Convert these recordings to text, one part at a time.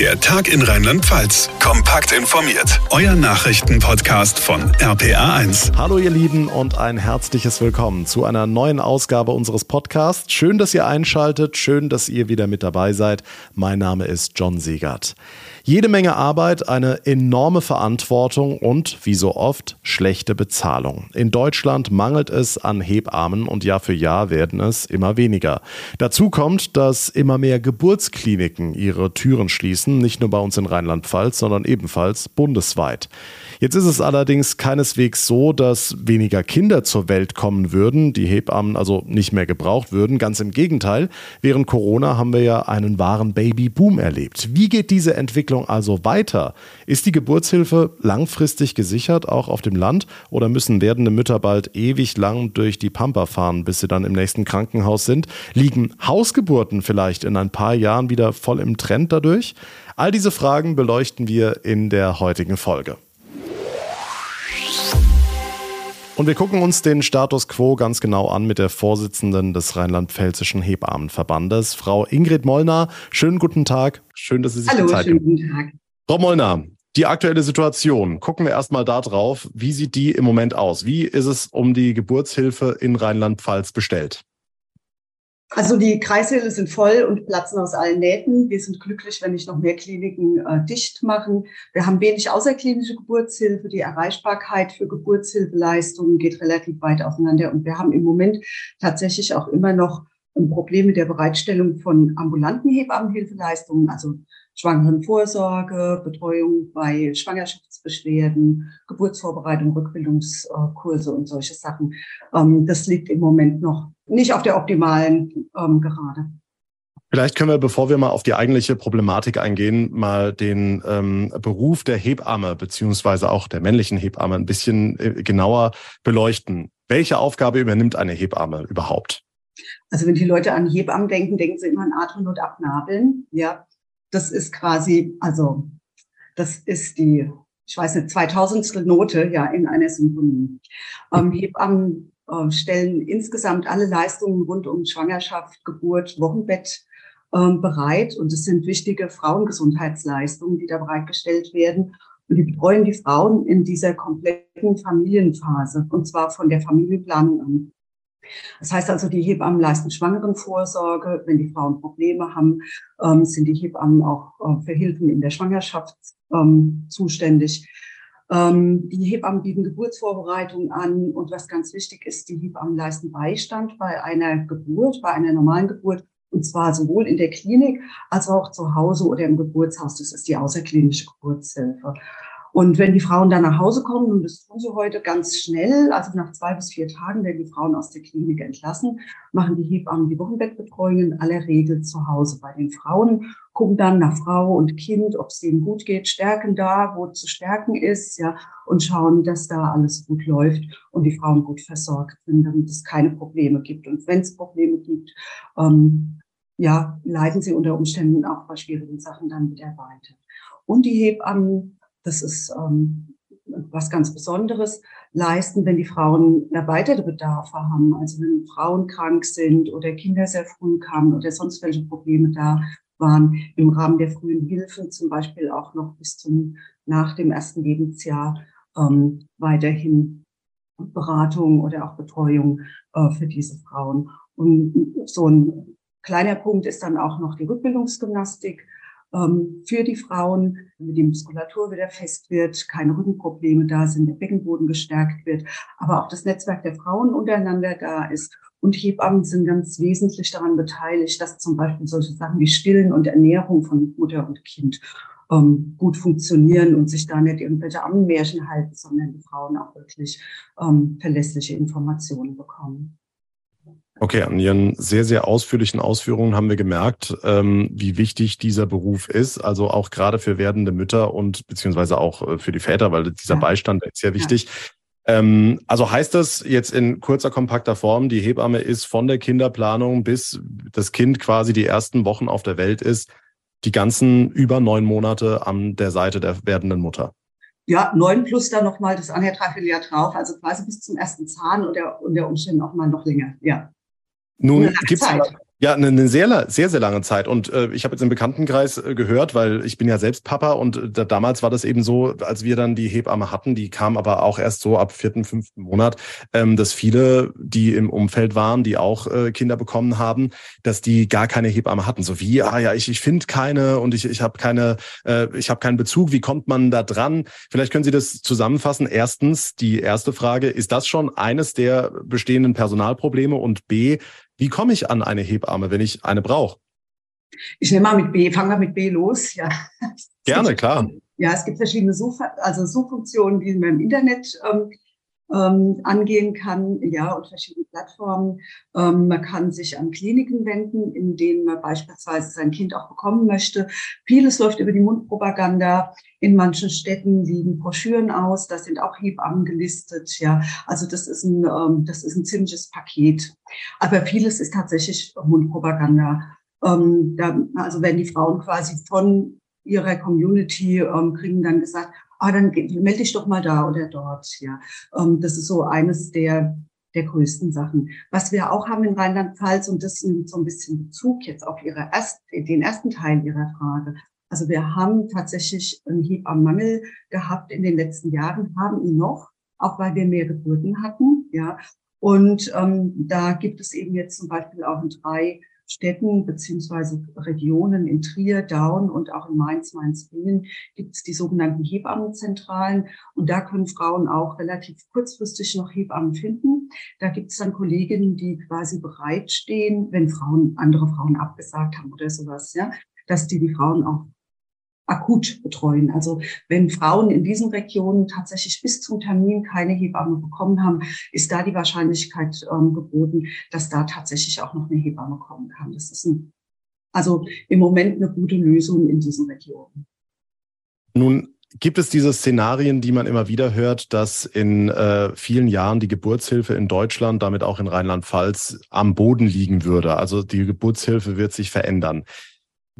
Der Tag in Rheinland-Pfalz. Kompakt informiert. Euer Nachrichtenpodcast von RPA1. Hallo ihr Lieben und ein herzliches Willkommen zu einer neuen Ausgabe unseres Podcasts. Schön, dass ihr einschaltet, schön, dass ihr wieder mit dabei seid. Mein Name ist John Siegert. Jede Menge Arbeit, eine enorme Verantwortung und, wie so oft, schlechte Bezahlung. In Deutschland mangelt es an Hebammen und Jahr für Jahr werden es immer weniger. Dazu kommt, dass immer mehr Geburtskliniken ihre Türen schließen, nicht nur bei uns in Rheinland-Pfalz, sondern ebenfalls bundesweit. Jetzt ist es allerdings keineswegs so, dass weniger Kinder zur Welt kommen würden, die Hebammen also nicht mehr gebraucht würden. Ganz im Gegenteil. Während Corona haben wir ja einen wahren Babyboom erlebt. Wie geht diese Entwicklung also weiter? Ist die Geburtshilfe langfristig gesichert, auch auf dem Land? Oder müssen werdende Mütter bald ewig lang durch die Pampa fahren, bis sie dann im nächsten Krankenhaus sind? Liegen Hausgeburten vielleicht in ein paar Jahren wieder voll im Trend dadurch? All diese Fragen beleuchten wir in der heutigen Folge. Und wir gucken uns den Status quo ganz genau an mit der Vorsitzenden des Rheinland-Pfälzischen Hebammenverbandes, Frau Ingrid Mollner. Schönen guten Tag. Schön, dass Sie sich Hallo, die Zeit schönen guten Tag. Frau Mollner, die aktuelle Situation. Gucken wir erstmal da drauf. Wie sieht die im Moment aus? Wie ist es um die Geburtshilfe in Rheinland-Pfalz bestellt? Also die Kreissäle sind voll und platzen aus allen Nähten. Wir sind glücklich, wenn nicht noch mehr Kliniken äh, dicht machen. Wir haben wenig außerklinische Geburtshilfe. Die Erreichbarkeit für Geburtshilfeleistungen geht relativ weit auseinander. Und wir haben im Moment tatsächlich auch immer noch ein Problem mit der Bereitstellung von ambulanten Hebammenhilfeleistungen, also Schwangerenvorsorge, Betreuung bei Schwangerschaftsbeschwerden, Geburtsvorbereitung, Rückbildungskurse und solche Sachen. Ähm, das liegt im Moment noch nicht auf der optimalen ähm, Gerade. Vielleicht können wir, bevor wir mal auf die eigentliche Problematik eingehen, mal den ähm, Beruf der Hebamme beziehungsweise auch der männlichen Hebamme ein bisschen äh, genauer beleuchten. Welche Aufgabe übernimmt eine Hebamme überhaupt? Also wenn die Leute an Hebammen denken, denken sie immer an Atmen und Abnabeln. Ja, das ist quasi, also das ist die, ich weiß nicht, 2000. Note ja in einer Symphonie. Ähm, Hebammen äh, stellen insgesamt alle Leistungen rund um Schwangerschaft, Geburt, Wochenbett ähm, bereit. Und es sind wichtige Frauengesundheitsleistungen, die da bereitgestellt werden. Und die betreuen die Frauen in dieser kompletten Familienphase, und zwar von der Familienplanung an. Das heißt also, die Hebammen leisten Schwangerenvorsorge. Wenn die Frauen Probleme haben, ähm, sind die Hebammen auch äh, für Hilfen in der Schwangerschaft ähm, zuständig. Ähm, die Hebammen bieten Geburtsvorbereitung an und was ganz wichtig ist, die Hebammen leisten Beistand bei einer Geburt, bei einer normalen Geburt und zwar sowohl in der Klinik als auch zu Hause oder im Geburtshaus. Das ist die außerklinische Geburtshilfe. Und wenn die Frauen dann nach Hause kommen, und das tun sie heute ganz schnell, also nach zwei bis vier Tagen werden die Frauen aus der Klinik entlassen, machen die Hebammen die Wochenbettbetreuung in aller Regel zu Hause bei den Frauen, gucken dann nach Frau und Kind, ob es ihnen gut geht, stärken da, wo zu stärken ist, ja, und schauen, dass da alles gut läuft und die Frauen gut versorgt sind, damit es keine Probleme gibt. Und wenn es Probleme gibt, ähm, ja, leiden sie unter Umständen auch bei schwierigen Sachen dann wieder weiter. Und die Hebammen das ist ähm, was ganz Besonderes, leisten, wenn die Frauen erweiterte Bedarfe haben. Also wenn Frauen krank sind oder Kinder sehr früh kamen oder sonst welche Probleme da waren, im Rahmen der frühen Hilfen zum Beispiel auch noch bis zum nach dem ersten Lebensjahr ähm, weiterhin Beratung oder auch Betreuung äh, für diese Frauen. Und so ein kleiner Punkt ist dann auch noch die Rückbildungsgymnastik für die Frauen, damit die Muskulatur wieder fest wird, keine Rückenprobleme da sind, der Beckenboden gestärkt wird, aber auch das Netzwerk der Frauen untereinander da ist. Und Hebammen sind ganz wesentlich daran beteiligt, dass zum Beispiel solche Sachen wie Stillen und Ernährung von Mutter und Kind ähm, gut funktionieren und sich da nicht irgendwelche Ammenmärchen halten, sondern die Frauen auch wirklich ähm, verlässliche Informationen bekommen. Okay, an Ihren sehr, sehr ausführlichen Ausführungen haben wir gemerkt, ähm, wie wichtig dieser Beruf ist. Also auch gerade für werdende Mütter und beziehungsweise auch äh, für die Väter, weil dieser ja. Beistand ist sehr wichtig. Ja. Ähm, also heißt das jetzt in kurzer, kompakter Form, die Hebamme ist von der Kinderplanung bis das Kind quasi die ersten Wochen auf der Welt ist, die ganzen über neun Monate an der Seite der werdenden Mutter ja, neun plus dann nochmal das andere Dreivierteljahr drauf, also quasi bis zum ersten Zahn und der, und der Umständen auch mal noch länger, ja. Nun gibt es Ja, eine, eine sehr, sehr, sehr lange Zeit. Und äh, ich habe jetzt im Bekanntenkreis äh, gehört, weil ich bin ja selbst Papa und äh, damals war das eben so, als wir dann die Hebamme hatten, die kam aber auch erst so ab vierten, fünften Monat, ähm, dass viele, die im Umfeld waren, die auch äh, Kinder bekommen haben, dass die gar keine Hebamme hatten. So wie, ah ja, ich, ich finde keine und ich, ich habe keine, äh, ich habe keinen Bezug. Wie kommt man da dran? Vielleicht können Sie das zusammenfassen. Erstens, die erste Frage, ist das schon eines der bestehenden Personalprobleme? Und B, wie komme ich an eine Hebamme, wenn ich eine brauche? Ich nehme mal mit B, fangen wir mit B los. Ja. Gerne, klar. Ja, es gibt verschiedene Such, also Suchfunktionen, die man im Internet ähm, ähm, angehen kann, ja, und verschiedene Plattformen. Ähm, man kann sich an Kliniken wenden, in denen man beispielsweise sein Kind auch bekommen möchte. Vieles läuft über die Mundpropaganda. In manchen Städten liegen Broschüren aus, da sind auch Hebammen gelistet, ja. Also das ist ein, ähm, das ist ein ziemliches Paket. Aber vieles ist tatsächlich Mundpropaganda. Ähm, da, also wenn die Frauen quasi von ihrer Community ähm, kriegen dann gesagt, ah, dann melde dich doch mal da oder dort. Ja, ähm, das ist so eines der der größten Sachen. Was wir auch haben in Rheinland-Pfalz, und das nimmt so ein bisschen Bezug jetzt auf ihre erst, den ersten Teil Ihrer Frage. Also wir haben tatsächlich einen Hebammenmangel gehabt in den letzten Jahren, haben ihn noch, auch weil wir mehr Geburten hatten. Ja, und ähm, da gibt es eben jetzt zum Beispiel auch in drei Städten beziehungsweise Regionen in Trier, Daun und auch in Mainz, Mainz-Bingen gibt es die sogenannten Hebammenzentralen. Und da können Frauen auch relativ kurzfristig noch Hebammen finden. Da gibt es dann Kolleginnen, die quasi bereitstehen, wenn Frauen, andere Frauen abgesagt haben oder sowas, ja, dass die die Frauen auch akut betreuen. Also wenn Frauen in diesen Regionen tatsächlich bis zum Termin keine Hebamme bekommen haben, ist da die Wahrscheinlichkeit ähm, geboten, dass da tatsächlich auch noch eine Hebamme kommen kann. Das ist ein, also im Moment eine gute Lösung in diesen Regionen. Nun Gibt es diese Szenarien, die man immer wieder hört, dass in äh, vielen Jahren die Geburtshilfe in Deutschland, damit auch in Rheinland-Pfalz, am Boden liegen würde? Also die Geburtshilfe wird sich verändern.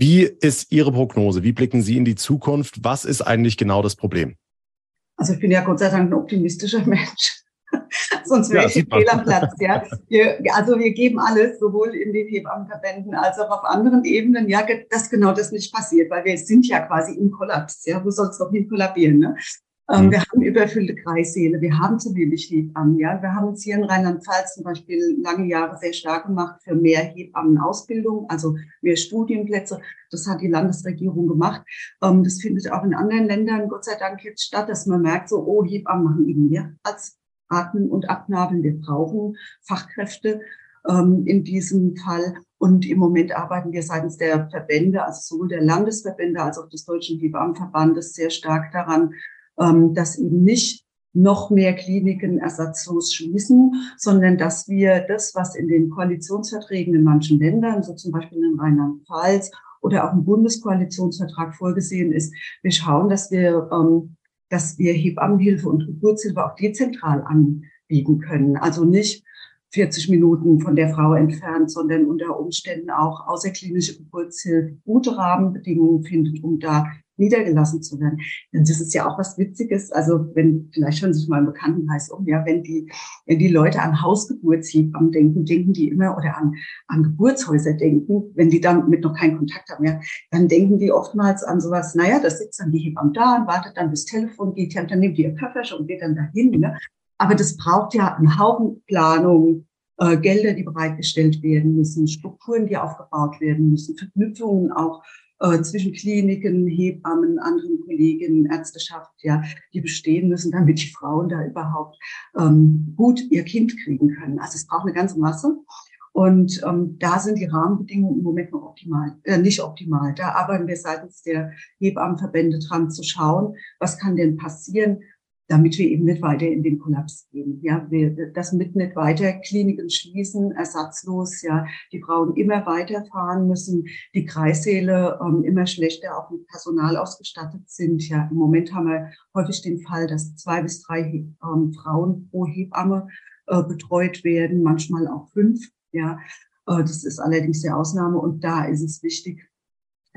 Wie ist Ihre Prognose? Wie blicken Sie in die Zukunft? Was ist eigentlich genau das Problem? Also ich bin ja Gott sei Dank ein optimistischer Mensch. Sonst wäre ja, ich fehl am Platz. Ja. Wir, also wir geben alles, sowohl in den Hebammenverbänden als auch auf anderen Ebenen, ja, dass genau das nicht passiert, weil wir sind ja quasi im Kollaps. Ja. Wo soll es doch hin kollabieren? Ne? Ähm, mhm. Wir haben überfüllte Kreissäle, wir haben zu wenig Hebammen. Ja? Wir haben uns hier in Rheinland-Pfalz zum Beispiel lange Jahre sehr stark gemacht für mehr Hebammenausbildung, also mehr Studienplätze. Das hat die Landesregierung gemacht. Ähm, das findet auch in anderen Ländern Gott sei Dank jetzt statt, dass man merkt, so, oh, Hebammen machen eben mehr als Atmen und Abnabeln. Wir brauchen Fachkräfte ähm, in diesem Fall. Und im Moment arbeiten wir seitens der Verbände, also sowohl der Landesverbände als auch des Deutschen Hebammenverbandes sehr stark daran, ähm, dass eben nicht noch mehr Kliniken ersatzlos schließen, sondern dass wir das, was in den Koalitionsverträgen in manchen Ländern, so zum Beispiel in Rheinland-Pfalz oder auch im Bundeskoalitionsvertrag vorgesehen ist, wir schauen, dass wir, ähm, dass wir Hebammenhilfe und Geburtshilfe auch dezentral anbieten können. Also nicht 40 Minuten von der Frau entfernt, sondern unter Umständen auch außerklinische Geburtshilfe gute Rahmenbedingungen findet, um da niedergelassen zu werden. Denn das ist ja auch was Witziges. Also wenn, vielleicht schon sich mal im Bekanntenkreis um, ja, wenn die, wenn die Leute an Hausgeburtshebammen denken, denken die immer oder an, an Geburtshäuser denken, wenn die damit noch keinen Kontakt haben, ja, dann denken die oftmals an sowas, naja, da sitzt dann die Hebamme da und wartet dann, bis Telefon geht, ja, und dann nimmt die ihr Köfferchen und geht dann dahin, ne? Aber das braucht ja einen Haufen Planung, äh, Gelder, die bereitgestellt werden müssen, Strukturen, die aufgebaut werden müssen, Verknüpfungen auch äh, zwischen Kliniken, Hebammen, anderen Kolleginnen, Ärzteschaft, ja, die bestehen müssen, damit die Frauen da überhaupt ähm, gut ihr Kind kriegen können. Also es braucht eine ganze Masse. Und ähm, da sind die Rahmenbedingungen im Moment noch optimal, äh, nicht optimal. Da arbeiten wir seitens der Hebammenverbände dran zu schauen, was kann denn passieren, damit wir eben nicht weiter in den Kollaps gehen. Ja, wir, das mit nicht weiter Kliniken schließen, ersatzlos, ja, die Frauen immer weiterfahren müssen, die Kreissäle ähm, immer schlechter auch mit Personal ausgestattet sind. Ja, im Moment haben wir häufig den Fall, dass zwei bis drei ähm, Frauen pro Hebamme äh, betreut werden, manchmal auch fünf. Ja, äh, das ist allerdings die Ausnahme und da ist es wichtig,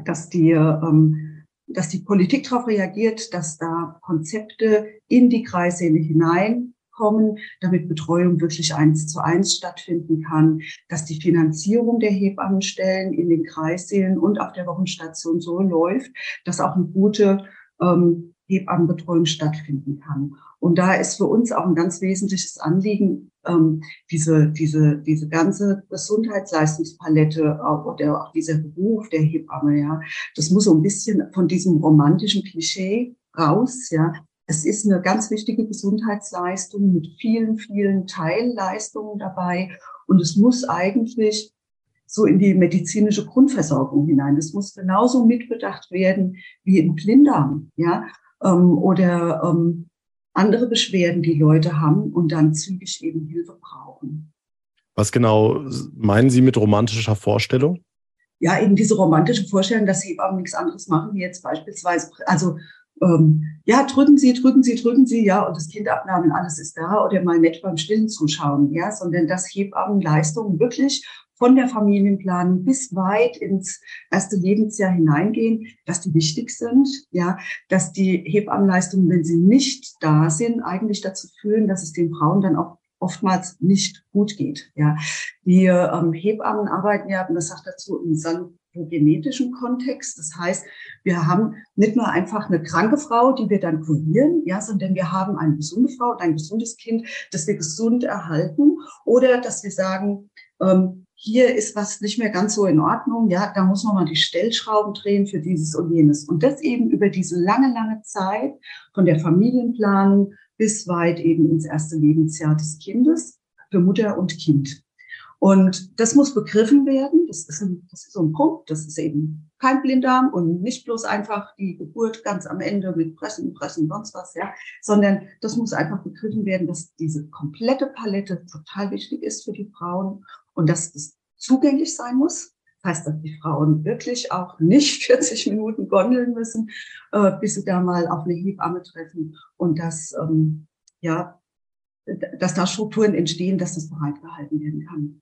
dass die ähm, dass die Politik darauf reagiert, dass da Konzepte in die Kreissäle hinein kommen, damit Betreuung wirklich eins zu eins stattfinden kann, dass die Finanzierung der Hebammenstellen in den Kreissälen und auf der Wochenstation so läuft, dass auch eine gute ähm, Hebammenbetreuung stattfinden kann. Und da ist für uns auch ein ganz wesentliches Anliegen, ähm, diese, diese, diese ganze Gesundheitsleistungspalette auch, oder auch dieser Beruf der Hebamme, ja, das muss so ein bisschen von diesem romantischen Klischee raus, ja. Es ist eine ganz wichtige Gesundheitsleistung mit vielen, vielen Teilleistungen dabei. Und es muss eigentlich so in die medizinische Grundversorgung hinein. Das muss genauso mitbedacht werden wie in Blinddarm, ja, ähm, oder ähm, andere Beschwerden, die Leute haben und dann zügig eben Hilfe brauchen. Was genau meinen Sie mit romantischer Vorstellung? Ja, eben diese romantische Vorstellung, dass Hebammen nichts anderes machen, wie jetzt beispielsweise, also ähm, ja, drücken Sie, drücken Sie, drücken Sie, ja, und das Kind abnahmen, alles ist da, oder mal nett beim Stillen zuschauen, ja, sondern dass Hebammenleistungen wirklich von der Familienplanung bis weit ins erste Lebensjahr hineingehen, dass die wichtig sind, ja, dass die Hebammenleistungen, wenn sie nicht da sind, eigentlich dazu führen, dass es den Frauen dann auch oftmals nicht gut geht. Ja, die ähm, Hebammen arbeiten ja, und das sagt dazu im genetischen Kontext. Das heißt, wir haben nicht nur einfach eine kranke Frau, die wir dann kurieren, ja, sondern wir haben eine gesunde Frau und ein gesundes Kind, das wir gesund erhalten oder dass wir sagen, ähm, hier ist was nicht mehr ganz so in Ordnung, ja, da muss man mal die Stellschrauben drehen für dieses und jenes. Und das eben über diese lange, lange Zeit von der Familienplanung bis weit eben ins erste Lebensjahr des Kindes für Mutter und Kind. Und das muss begriffen werden. Das ist, ein, das ist so ein Punkt. Das ist eben kein Blinddarm und nicht bloß einfach die Geburt ganz am Ende mit Pressen, Pressen, sonst was, ja, sondern das muss einfach begriffen werden, dass diese komplette Palette total wichtig ist für die Frauen und dass es zugänglich sein muss. Das heißt, dass die Frauen wirklich auch nicht 40 Minuten gondeln müssen, äh, bis sie da mal auf eine Hebamme treffen und dass, ähm, ja, dass da Strukturen entstehen, dass das bereitgehalten werden kann.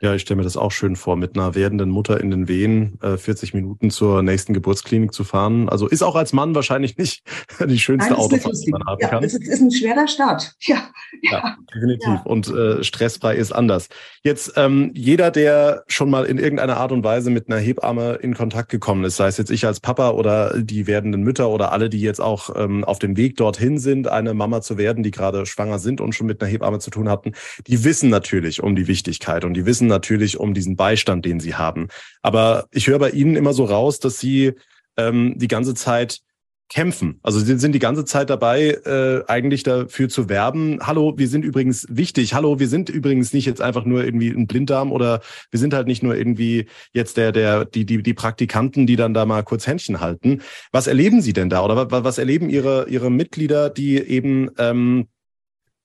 Ja, ich stelle mir das auch schön vor, mit einer werdenden Mutter in den Wehen äh, 40 Minuten zur nächsten Geburtsklinik zu fahren. Also ist auch als Mann wahrscheinlich nicht die schönste Nein, Autofahrt, die man haben ja, kann. Es ist ein schwerer Start. Ja, ja. definitiv. Ja. Und äh, stressfrei ist anders. Jetzt ähm, jeder, der schon mal in irgendeiner Art und Weise mit einer Hebamme in Kontakt gekommen ist, sei es jetzt ich als Papa oder die werdenden Mütter oder alle, die jetzt auch ähm, auf dem Weg dorthin sind, eine Mama zu werden, die gerade schwanger sind und schon mit einer Hebamme zu tun hatten, die wissen natürlich um die Wichtigkeit und die wissen natürlich um diesen Beistand, den sie haben. Aber ich höre bei Ihnen immer so raus, dass Sie ähm, die ganze Zeit kämpfen. Also sie sind die ganze Zeit dabei, äh, eigentlich dafür zu werben. Hallo, wir sind übrigens wichtig. Hallo, wir sind übrigens nicht jetzt einfach nur irgendwie ein Blinddarm oder wir sind halt nicht nur irgendwie jetzt der, der, die, die, die Praktikanten, die dann da mal kurz Händchen halten. Was erleben Sie denn da? Oder was, was erleben Ihre, Ihre Mitglieder, die eben ähm,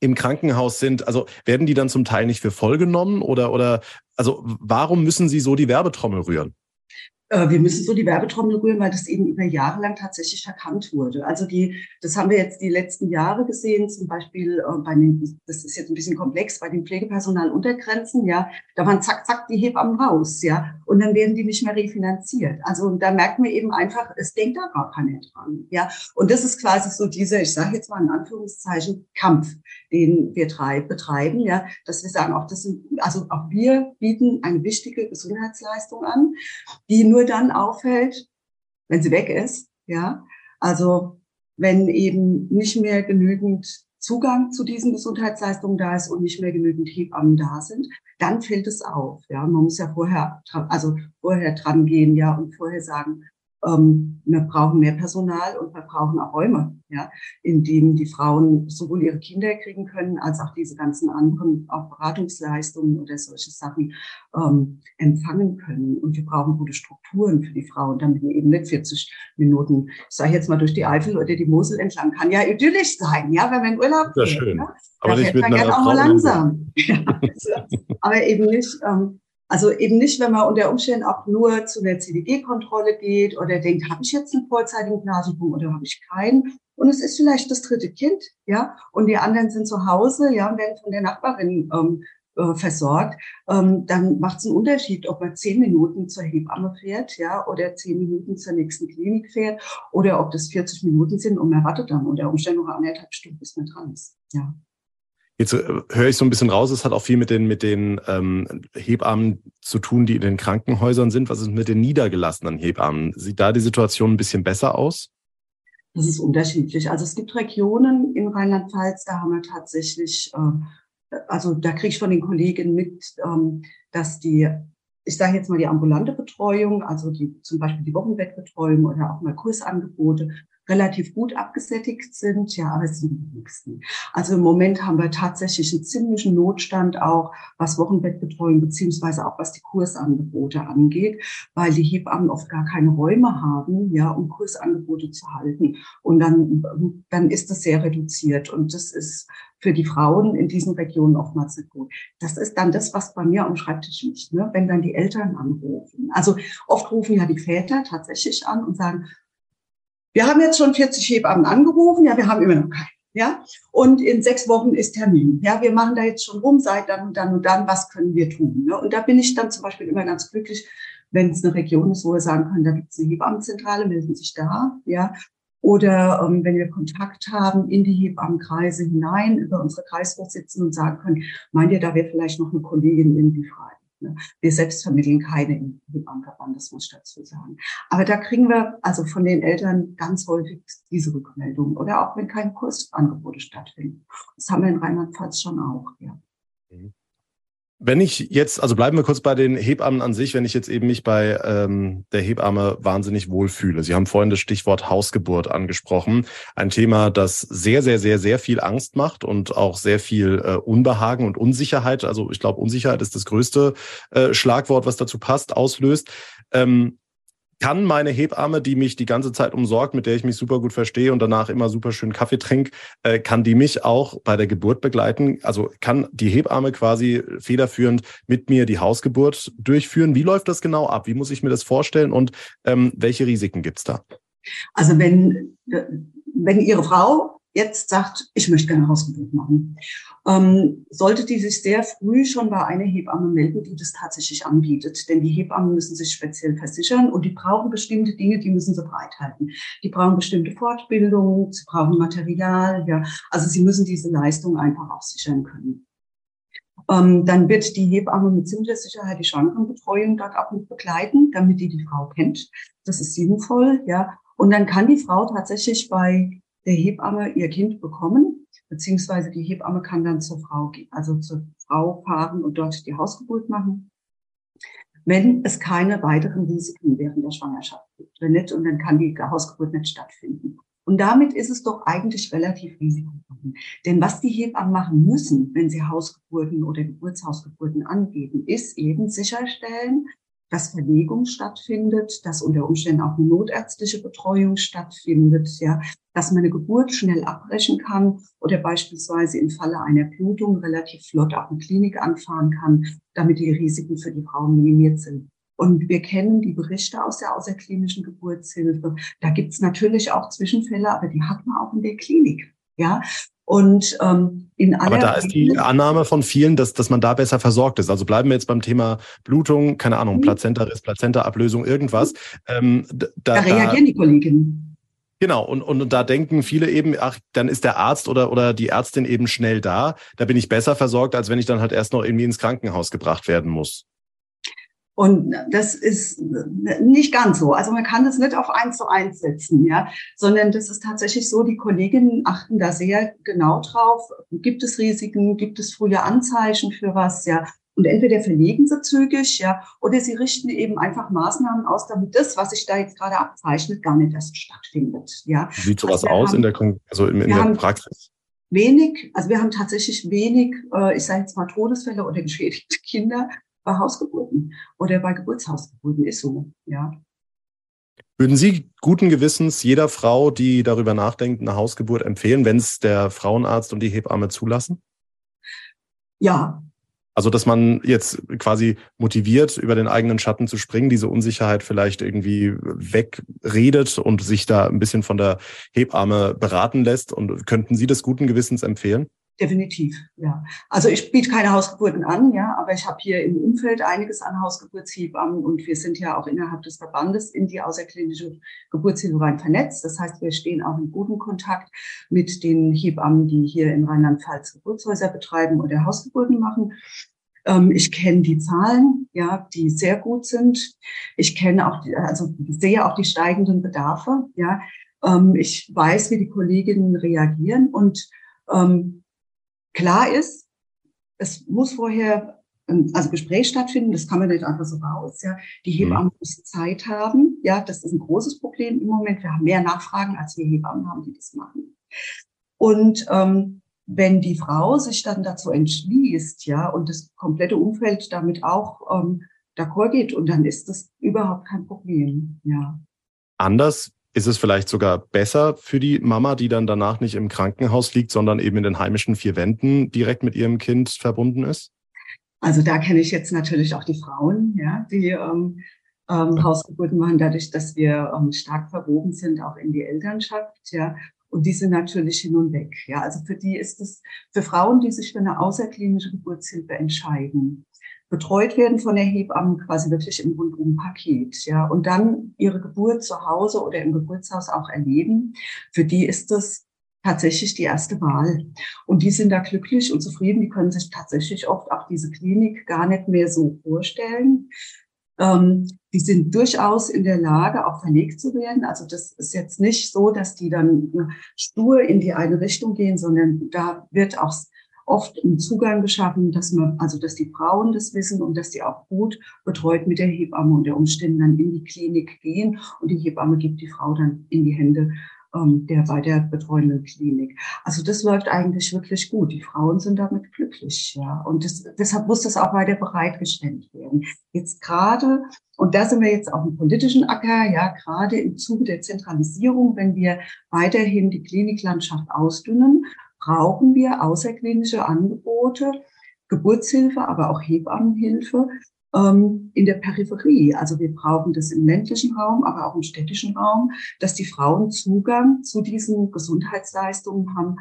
im Krankenhaus sind, also werden die dann zum Teil nicht für voll genommen oder, oder also warum müssen sie so die Werbetrommel rühren? Äh, wir müssen so die Werbetrommel rühren, weil das eben über Jahre lang tatsächlich verkannt wurde. Also die, das haben wir jetzt die letzten Jahre gesehen, zum Beispiel äh, bei den, das ist jetzt ein bisschen komplex, bei den Pflegepersonaluntergrenzen, ja, da waren zack, zack die Hebammen raus, ja, und dann werden die nicht mehr refinanziert. Also da merken wir eben einfach, es denkt da gar keiner dran, ja. Und das ist quasi so dieser, ich sage jetzt mal in Anführungszeichen, Kampf, den wir betreiben, ja, dass wir sagen, auch das sind, also auch wir bieten eine wichtige Gesundheitsleistung an, die nur dann auffällt, wenn sie weg ist. Ja, also wenn eben nicht mehr genügend Zugang zu diesen Gesundheitsleistungen da ist und nicht mehr genügend Hebammen da sind, dann fällt es auf. Ja, man muss ja vorher, also vorher dran gehen, ja, und vorher sagen, ähm, wir brauchen mehr Personal und wir brauchen auch Räume, ja, in denen die Frauen sowohl ihre Kinder kriegen können, als auch diese ganzen anderen auch Beratungsleistungen oder solche Sachen ähm, empfangen können. Und wir brauchen gute Strukturen für die Frauen, damit wir eben nicht 40 Minuten, ich sage jetzt mal durch die Eifel oder die Mosel entlang, kann ja idyllisch sein, ja, wenn man in Urlaub ja, schön. Ja? Aber da nicht fährt man gerne auch mal langsam. ja, aber eben nicht ähm, also eben nicht, wenn man unter Umständen auch nur zu einer CDG-Kontrolle geht oder denkt, habe ich jetzt einen vorzeitigen Blasenpunkt oder habe ich keinen? Und es ist vielleicht das dritte Kind, ja, und die anderen sind zu Hause, ja, und werden von der Nachbarin ähm, äh, versorgt, ähm, dann macht es einen Unterschied, ob man zehn Minuten zur Hebamme fährt, ja, oder zehn Minuten zur nächsten Klinik fährt, oder ob das 40 Minuten sind und man wartet dann unter Umständen noch anderthalb Stunden, bis man dran ist, ja. Jetzt äh, höre ich so ein bisschen raus, es hat auch viel mit den, mit den ähm, Hebammen zu tun, die in den Krankenhäusern sind. Was ist mit den niedergelassenen Hebammen? Sieht da die Situation ein bisschen besser aus? Das ist unterschiedlich. Also es gibt Regionen in Rheinland-Pfalz, da haben wir tatsächlich, äh, also da kriege ich von den Kolleginnen mit, ähm, dass die ich sage jetzt mal die ambulante Betreuung, also die, zum Beispiel die Wochenbettbetreuung oder auch mal Kursangebote, relativ gut abgesättigt sind, ja, aber es sind die nächsten. Also im Moment haben wir tatsächlich einen ziemlichen Notstand auch, was Wochenbettbetreuung beziehungsweise auch was die Kursangebote angeht, weil die Hebammen oft gar keine Räume haben, ja, um Kursangebote zu halten. Und dann, dann ist das sehr reduziert und das ist für die Frauen in diesen Regionen oftmals nicht gut. Das ist dann das, was bei mir am Schreibtisch liegt, ne? wenn dann die Eltern anrufen. Also oft rufen ja die Väter tatsächlich an und sagen, wir haben jetzt schon 40 Hebammen angerufen, ja, wir haben immer noch keinen. Ja, und in sechs Wochen ist Termin. Ja, wir machen da jetzt schon rum, seit dann und dann und dann, was können wir tun? Ne? Und da bin ich dann zum Beispiel immer ganz glücklich, wenn es eine Region ist, wo wir sagen können, da gibt es eine Hebammenzentrale, melden sich da, ja. Oder ähm, wenn wir Kontakt haben in die Hebammenkreise hinein, über unsere Kreisvorsitzenden und sagen können, meint ihr, da wäre vielleicht noch eine Kollegin irgendwie frei? Ne? Wir selbst vermitteln keine im Hebammenverband, das muss ich dazu sagen. Aber da kriegen wir also von den Eltern ganz häufig diese Rückmeldung. Oder auch wenn keine Kursangebote stattfinden. Das haben wir in Rheinland-Pfalz schon auch, ja. Mhm. Wenn ich jetzt, also bleiben wir kurz bei den Hebammen an sich, wenn ich jetzt eben mich bei ähm, der Hebamme wahnsinnig wohlfühle. Sie haben vorhin das Stichwort Hausgeburt angesprochen. Ein Thema, das sehr, sehr, sehr, sehr viel Angst macht und auch sehr viel äh, Unbehagen und Unsicherheit. Also ich glaube, Unsicherheit ist das größte äh, Schlagwort, was dazu passt, auslöst. Ähm, kann meine Hebamme, die mich die ganze Zeit umsorgt, mit der ich mich super gut verstehe und danach immer super schön Kaffee trinke, äh, kann die mich auch bei der Geburt begleiten? Also kann die Hebamme quasi federführend mit mir die Hausgeburt durchführen? Wie läuft das genau ab? Wie muss ich mir das vorstellen und ähm, welche Risiken gibt's da? Also wenn, wenn Ihre Frau jetzt sagt, ich möchte gerne Hausgeburt machen, ähm, sollte die sich sehr früh schon bei einer Hebamme melden, die das tatsächlich anbietet. Denn die Hebammen müssen sich speziell versichern und die brauchen bestimmte Dinge, die müssen sie bereithalten. Die brauchen bestimmte Fortbildung, sie brauchen Material, ja. Also sie müssen diese Leistung einfach auch sichern können. Ähm, dann wird die Hebamme mit ziemlicher Sicherheit die Schwangerenbetreuung dort auch mit begleiten, damit die die Frau kennt. Das ist sinnvoll, ja. Und dann kann die Frau tatsächlich bei der Hebamme ihr Kind bekommen, beziehungsweise die Hebamme kann dann zur Frau, also zur Frau fahren und dort die Hausgeburt machen, wenn es keine weiteren Risiken während der Schwangerschaft gibt. Wenn nicht, und dann kann die Hausgeburt nicht stattfinden. Und damit ist es doch eigentlich relativ risikoarm. Denn was die Hebammen machen müssen, wenn sie Hausgeburten oder Geburtshausgeburten angeben, ist eben sicherstellen, dass Verlegung stattfindet, dass unter Umständen auch eine notärztliche Betreuung stattfindet, ja, dass man eine Geburt schnell abbrechen kann oder beispielsweise im Falle einer Blutung relativ flott auch eine Klinik anfahren kann, damit die Risiken für die Frauen minimiert sind. Und wir kennen die Berichte aus der außerklinischen Geburtshilfe. Da gibt's natürlich auch Zwischenfälle, aber die hat man auch in der Klinik. Ja, und ähm, in aller Aber da ist die Annahme von vielen, dass, dass man da besser versorgt ist. Also bleiben wir jetzt beim Thema Blutung, keine Ahnung, mhm. Plazenta-Riss, Plazenta-Ablösung, irgendwas. Ähm, da, da reagieren die Kolleginnen. Genau, und, und, und da denken viele eben, ach, dann ist der Arzt oder, oder die Ärztin eben schnell da. Da bin ich besser versorgt, als wenn ich dann halt erst noch irgendwie ins Krankenhaus gebracht werden muss. Und das ist nicht ganz so. Also man kann das nicht auf eins zu eins setzen, ja, sondern das ist tatsächlich so, die Kolleginnen achten da sehr genau drauf. Gibt es Risiken? Gibt es frühe Anzeichen für was? Ja. Und entweder verlegen sie zügig, ja, oder sie richten eben einfach Maßnahmen aus, damit das, was sich da jetzt gerade abzeichnet, gar nicht erst stattfindet, ja. Sieht sowas also aus haben, in der, also in, in der Praxis? Wenig, also wir haben tatsächlich wenig, äh, ich sage jetzt mal Todesfälle oder geschädigte Kinder, bei Hausgeburten oder bei Geburtshausgeburten ist so, ja. Würden Sie guten Gewissens jeder Frau, die darüber nachdenkt, eine Hausgeburt empfehlen, wenn es der Frauenarzt und die Hebamme zulassen? Ja. Also, dass man jetzt quasi motiviert, über den eigenen Schatten zu springen, diese Unsicherheit vielleicht irgendwie wegredet und sich da ein bisschen von der Hebamme beraten lässt. Und könnten Sie das guten Gewissens empfehlen? Definitiv, ja. Also ich biete keine Hausgeburten an, ja, aber ich habe hier im Umfeld einiges an Hausgeburtshebammen und wir sind ja auch innerhalb des Verbandes in die außerklinische Geburtshilfe rein vernetzt. Das heißt, wir stehen auch in gutem Kontakt mit den Hebammen, die hier in Rheinland-Pfalz Geburtshäuser betreiben oder Hausgeburten machen. Ähm, ich kenne die Zahlen, ja, die sehr gut sind. Ich kenne auch, also sehe auch die steigenden Bedarfe, ja. Ähm, ich weiß, wie die Kolleginnen reagieren und ähm, Klar ist, es muss vorher ein also Gespräch stattfinden, das kann man nicht einfach so raus. Ja. Die Hebammen mhm. müssen Zeit haben. Ja, das ist ein großes Problem im Moment. Wir haben mehr Nachfragen, als wir Hebammen haben, die das machen. Und ähm, wenn die Frau sich dann dazu entschließt, ja, und das komplette Umfeld damit auch ähm, d'accord geht, und dann ist das überhaupt kein Problem. Ja. Anders ist es vielleicht sogar besser für die Mama, die dann danach nicht im Krankenhaus liegt, sondern eben in den heimischen vier Wänden direkt mit ihrem Kind verbunden ist? Also da kenne ich jetzt natürlich auch die Frauen, ja, die ähm, ähm, Hausgeburten machen, dadurch, dass wir ähm, stark verwoben sind, auch in die Elternschaft, ja. Und die sind natürlich hin und weg. Ja, also für die ist es, für Frauen, die sich für eine außerklinische Geburtshilfe entscheiden, betreut werden von der Hebamme quasi wirklich im Rundum-Paket, ja, und dann ihre Geburt zu Hause oder im Geburtshaus auch erleben. Für die ist das tatsächlich die erste Wahl. Und die sind da glücklich und zufrieden. Die können sich tatsächlich oft auch diese Klinik gar nicht mehr so vorstellen. Ähm, die sind durchaus in der Lage, auch verlegt zu werden. Also das ist jetzt nicht so, dass die dann stur in die eine Richtung gehen, sondern da wird auch oft einen Zugang geschaffen, dass man, also dass die Frauen das wissen und dass die auch gut betreut mit der Hebamme und der Umständen dann in die Klinik gehen und die Hebamme gibt die Frau dann in die Hände ähm, der bei der betreuenden Klinik. Also das läuft eigentlich wirklich gut. Die Frauen sind damit glücklich, ja. Und das, deshalb muss das auch weiter bereitgestellt werden. Jetzt gerade, und da sind wir jetzt auf dem politischen Acker, ja, gerade im Zuge der Zentralisierung, wenn wir weiterhin die Kliniklandschaft ausdünnen, brauchen wir außerklinische Angebote, Geburtshilfe, aber auch Hebammenhilfe ähm, in der Peripherie. Also wir brauchen das im ländlichen Raum, aber auch im städtischen Raum, dass die Frauen Zugang zu diesen Gesundheitsleistungen haben,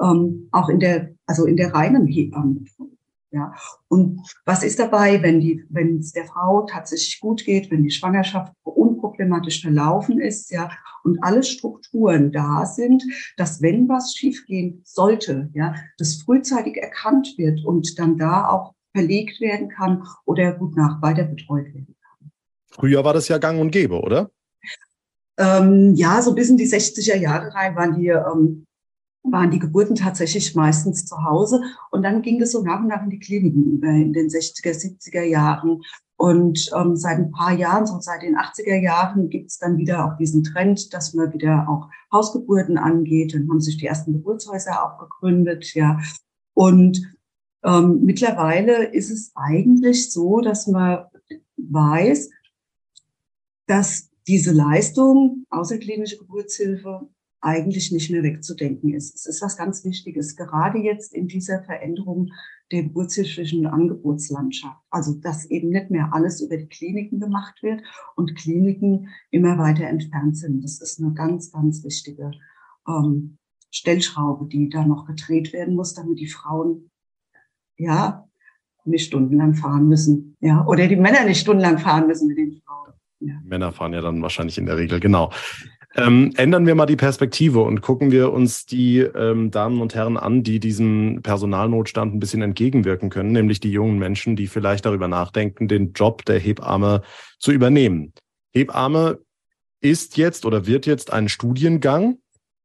ähm, auch in der, also in der reinen Hebammenbetreuung. Ja, und was ist dabei, wenn es der Frau tatsächlich gut geht, wenn die Schwangerschaft unproblematisch verlaufen ist, ja, und alle Strukturen da sind, dass wenn was schiefgehen sollte, ja, das frühzeitig erkannt wird und dann da auch verlegt werden kann oder gut nach weiter betreut werden kann. Früher war das ja gang und gäbe, oder? Ähm, ja, so bis in die 60er Jahre rein waren die ähm, waren die Geburten tatsächlich meistens zu Hause. Und dann ging es so nach und nach in die Kliniken über, in den 60er, 70er Jahren. Und ähm, seit ein paar Jahren, so seit den 80er Jahren, gibt es dann wieder auch diesen Trend, dass man wieder auch Hausgeburten angeht. Dann haben sich die ersten Geburtshäuser auch gegründet, ja. Und ähm, mittlerweile ist es eigentlich so, dass man weiß, dass diese Leistung, außerklinische Geburtshilfe, eigentlich nicht mehr wegzudenken ist. Es ist was ganz Wichtiges, gerade jetzt in dieser Veränderung der geburtshilflichen Angebotslandschaft. Also, dass eben nicht mehr alles über die Kliniken gemacht wird und Kliniken immer weiter entfernt sind. Das ist eine ganz, ganz wichtige ähm, Stellschraube, die da noch gedreht werden muss, damit die Frauen, ja, nicht stundenlang fahren müssen. Ja, oder die Männer nicht stundenlang fahren müssen mit den Frauen. Ja. Männer fahren ja dann wahrscheinlich in der Regel, genau. Ähm, ändern wir mal die Perspektive und gucken wir uns die ähm, Damen und Herren an, die diesem Personalnotstand ein bisschen entgegenwirken können, nämlich die jungen Menschen, die vielleicht darüber nachdenken, den Job der Hebamme zu übernehmen. Hebamme ist jetzt oder wird jetzt ein Studiengang.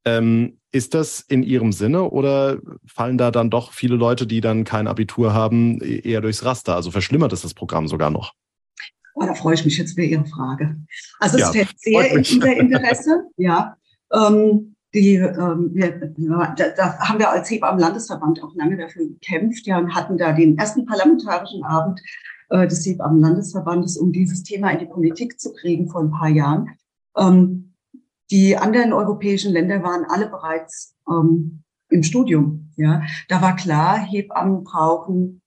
Ähm, ist das in Ihrem Sinne oder fallen da dann doch viele Leute, die dann kein Abitur haben, e-, eher durchs Raster? Also verschlimmert es das Programm sogar noch? Oh, da freue ich mich jetzt für Ihre Frage. Also es ja, fällt sehr in unser Interesse. ja. Ähm, die, ähm, wir, da, da haben wir als Hebammen Landesverband auch lange dafür gekämpft ja, und hatten da den ersten parlamentarischen Abend äh, des Hebammen Landesverbandes, um dieses Thema in die Politik zu kriegen vor ein paar Jahren. Ähm, die anderen europäischen Länder waren alle bereits ähm, im Studium. Ja, da war klar, Hebammen brauchen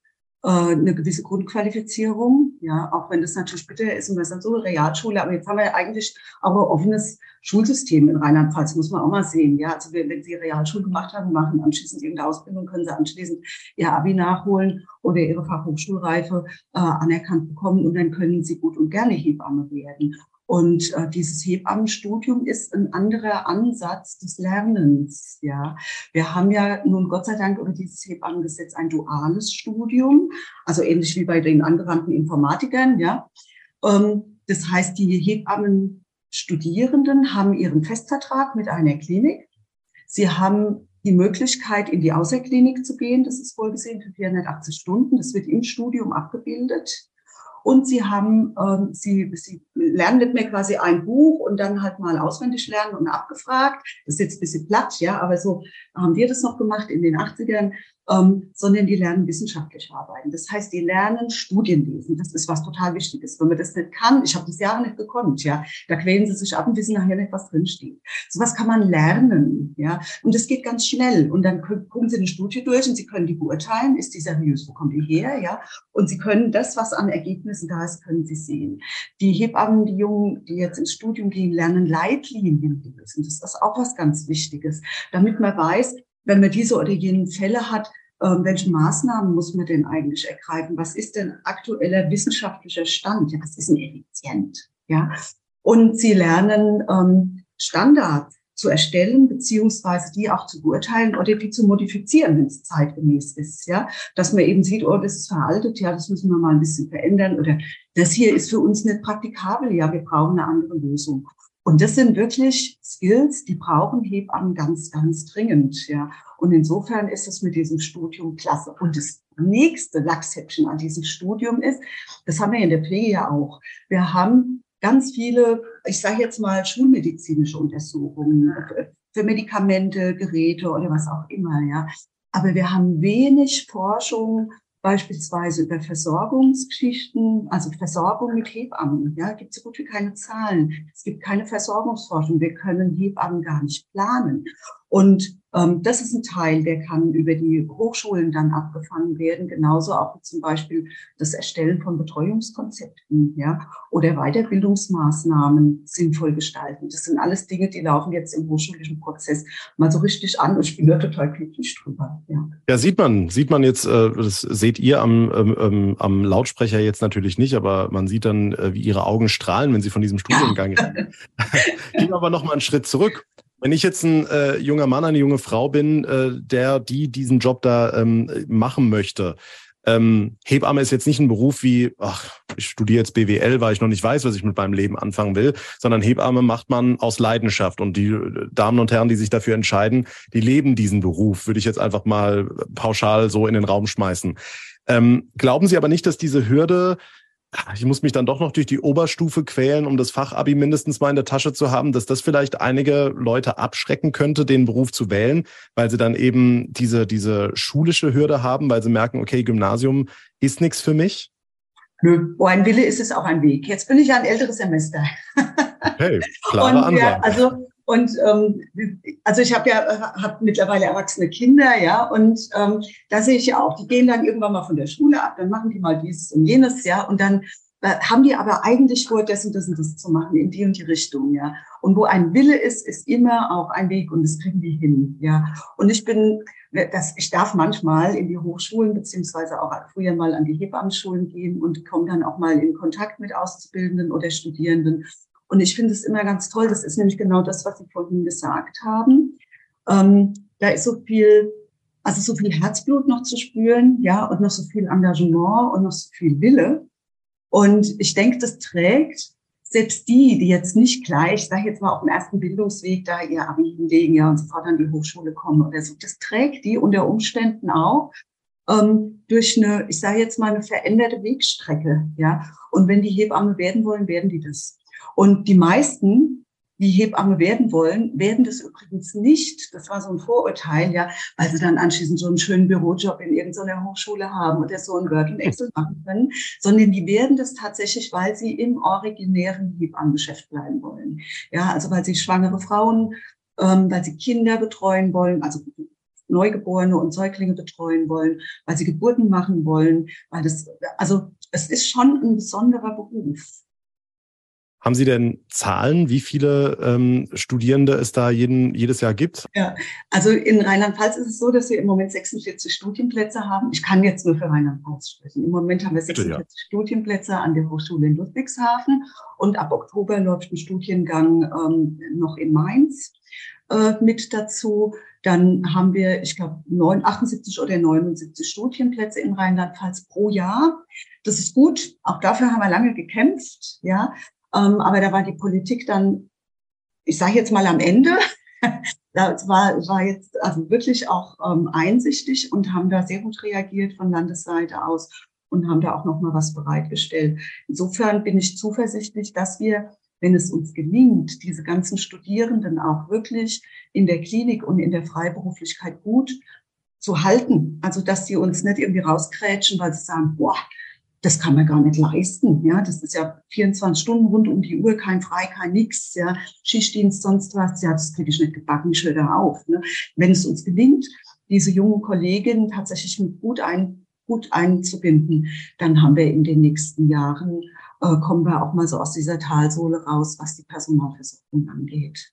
äh, eine gewisse Grundqualifizierung, ja, auch wenn das natürlich bitter ist und man sagt so Realschule, aber jetzt haben wir eigentlich auch ein offenes Schulsystem in Rheinland-Pfalz, muss man auch mal sehen. Ja, also wenn Sie Realschule gemacht haben, machen anschließend irgendeine Ausbildung, können Sie anschließend Ihr Abi nachholen oder Ihre Fachhochschulreife äh, anerkannt bekommen und dann können Sie gut und gerne Hebamme werden. Und äh, dieses Hebammenstudium ist ein anderer Ansatz des Lernens. Ja, wir haben ja nun Gott sei Dank über dieses Hebammengesetz ein duales Studium, also ähnlich wie bei den angewandten Informatikern. Ja, ähm, das heißt, die Hebammenstudierenden haben ihren Festvertrag mit einer Klinik. Sie haben die Möglichkeit, in die Außerklinik zu gehen. Das ist vorgesehen für 480 Stunden. Das wird im Studium abgebildet. Und sie haben, ähm, sie, sie lernen nicht mehr quasi ein Buch und dann halt mal auswendig lernen und abgefragt. Das ist jetzt ein bisschen platt, ja, aber so haben wir das noch gemacht in den 80ern ähm, sondern die lernen wissenschaftlich arbeiten. Das heißt, die lernen Studien lesen. Das ist was total Wichtiges. Wenn man das nicht kann, ich habe das Jahre nicht gekonnt, ja, da quälen sie sich ab und wissen nachher nicht, was drinsteht. Sowas kann man lernen, ja, und das geht ganz schnell. Und dann gucken sie eine Studie durch und sie können die beurteilen, ist die seriös, wo kommt die her, ja, und sie können das, was an Ergebnissen da ist, können sie sehen. Die Hebammen, die Jungen, die jetzt ins Studium gehen, lernen Leitlinien lesen. Das ist auch was ganz Wichtiges, damit man weiß, wenn man diese oder jenen Fälle hat, ähm, welche Maßnahmen muss man denn eigentlich ergreifen? Was ist denn aktueller wissenschaftlicher Stand? Ja, was ist denn effizient? Ja, und sie lernen ähm, Standards zu erstellen, beziehungsweise die auch zu beurteilen oder die zu modifizieren, wenn es zeitgemäß ist, ja. Dass man eben sieht, oh, das ist veraltet, ja, das müssen wir mal ein bisschen verändern oder das hier ist für uns nicht praktikabel, ja, wir brauchen eine andere Lösung. Und das sind wirklich Skills, die brauchen Hebammen ganz, ganz dringend, ja. Und insofern ist es mit diesem Studium klasse. Und das nächste Lachshäppchen an diesem Studium ist, das haben wir in der Pflege ja auch. Wir haben ganz viele, ich sage jetzt mal, schulmedizinische Untersuchungen für Medikamente, Geräte oder was auch immer, ja. Aber wir haben wenig Forschung beispielsweise über Versorgungsgeschichten, also Versorgung mit Hebammen. Ja, gibt so gut wie keine Zahlen. Es gibt keine Versorgungsforschung. Wir können Hebammen gar nicht planen. Und das ist ein Teil, der kann über die Hochschulen dann abgefangen werden, genauso auch zum Beispiel das Erstellen von Betreuungskonzepten ja, oder Weiterbildungsmaßnahmen sinnvoll gestalten. Das sind alles Dinge, die laufen jetzt im hochschulischen Prozess mal so richtig an und ich bin da total glücklich drüber. Ja, ja sieht man, sieht man jetzt, äh, das seht ihr am, ähm, ähm, am Lautsprecher jetzt natürlich nicht, aber man sieht dann, äh, wie ihre Augen strahlen, wenn sie von diesem Studiengang reden. Gehen wir aber noch mal einen Schritt zurück. Wenn ich jetzt ein äh, junger Mann, eine junge Frau bin, äh, der die diesen Job da ähm, machen möchte, ähm, Hebamme ist jetzt nicht ein Beruf wie, ach, ich studiere jetzt BWL, weil ich noch nicht weiß, was ich mit meinem Leben anfangen will, sondern Hebamme macht man aus Leidenschaft. Und die äh, Damen und Herren, die sich dafür entscheiden, die leben diesen Beruf, würde ich jetzt einfach mal pauschal so in den Raum schmeißen. Ähm, glauben Sie aber nicht, dass diese Hürde ich muss mich dann doch noch durch die Oberstufe quälen, um das Fachabi mindestens mal in der Tasche zu haben, dass das vielleicht einige Leute abschrecken könnte, den Beruf zu wählen, weil sie dann eben diese, diese schulische Hürde haben, weil sie merken, okay, Gymnasium ist nichts für mich? Nö, wo ein Wille ist, ist auch ein Weg. Jetzt bin ich ja ein älteres Semester. Okay, klare Ansage. Ja, also und ähm, also ich habe ja hab mittlerweile erwachsene Kinder, ja, und ähm, da sehe ich ja auch, die gehen dann irgendwann mal von der Schule ab, dann machen die mal dieses und jenes, ja, und dann äh, haben die aber eigentlich vor, das und das und das zu machen, in die und die Richtung, ja. Und wo ein Wille ist, ist immer auch ein Weg und das kriegen die hin, ja. Und ich bin, das, ich darf manchmal in die Hochschulen beziehungsweise auch früher mal an die Hebammenschulen gehen und komme dann auch mal in Kontakt mit Auszubildenden oder Studierenden und ich finde es immer ganz toll. Das ist nämlich genau das, was Sie vorhin gesagt haben. Ähm, da ist so viel, also so viel Herzblut noch zu spüren, ja, und noch so viel Engagement und noch so viel Wille. Und ich denke, das trägt selbst die, die jetzt nicht gleich, sag ich jetzt mal, auf dem ersten Bildungsweg da ihr Abi hinlegen, ja, und sofort an die Hochschule kommen oder so, das trägt die unter Umständen auch ähm, durch eine, ich sage jetzt mal, eine veränderte Wegstrecke, ja. Und wenn die Hebamme werden wollen, werden die das. Und die meisten, die Hebamme werden wollen, werden das übrigens nicht. Das war so ein Vorurteil, ja, weil sie dann anschließend so einen schönen Bürojob in irgendeiner Hochschule haben oder so ein Word und Excel machen können, sondern die werden das tatsächlich, weil sie im originären Hebammengeschäft bleiben wollen. Ja, also weil sie schwangere Frauen, ähm, weil sie Kinder betreuen wollen, also Neugeborene und Säuglinge betreuen wollen, weil sie Geburten machen wollen, weil das, also es ist schon ein besonderer Beruf. Haben Sie denn Zahlen, wie viele ähm, Studierende es da jeden, jedes Jahr gibt? Ja, also in Rheinland-Pfalz ist es so, dass wir im Moment 46 Studienplätze haben. Ich kann jetzt nur für Rheinland-Pfalz sprechen. Im Moment haben wir 46 Bitte, ja. Studienplätze an der Hochschule in Ludwigshafen und ab Oktober läuft ein Studiengang ähm, noch in Mainz äh, mit dazu. Dann haben wir, ich glaube, 78 oder 79 Studienplätze in Rheinland-Pfalz pro Jahr. Das ist gut. Auch dafür haben wir lange gekämpft. Ja, aber da war die Politik dann, ich sage jetzt mal am Ende, das war, war jetzt also wirklich auch ähm, einsichtig und haben da sehr gut reagiert von Landesseite aus und haben da auch noch mal was bereitgestellt. Insofern bin ich zuversichtlich, dass wir, wenn es uns gelingt, diese ganzen Studierenden auch wirklich in der Klinik und in der Freiberuflichkeit gut zu halten. Also, dass sie uns nicht irgendwie rauskrätschen, weil sie sagen, boah, das kann man gar nicht leisten. Ja, das ist ja 24 Stunden rund um die Uhr, kein Frei, kein Nix, ja, Schichtdienst, sonst was. Ja, das kriege ich nicht gebacken, ich höre da auf. Ne? Wenn es uns gelingt, diese jungen Kolleginnen tatsächlich mit gut ein, gut einzubinden, dann haben wir in den nächsten Jahren, äh, kommen wir auch mal so aus dieser Talsohle raus, was die Personalversorgung angeht.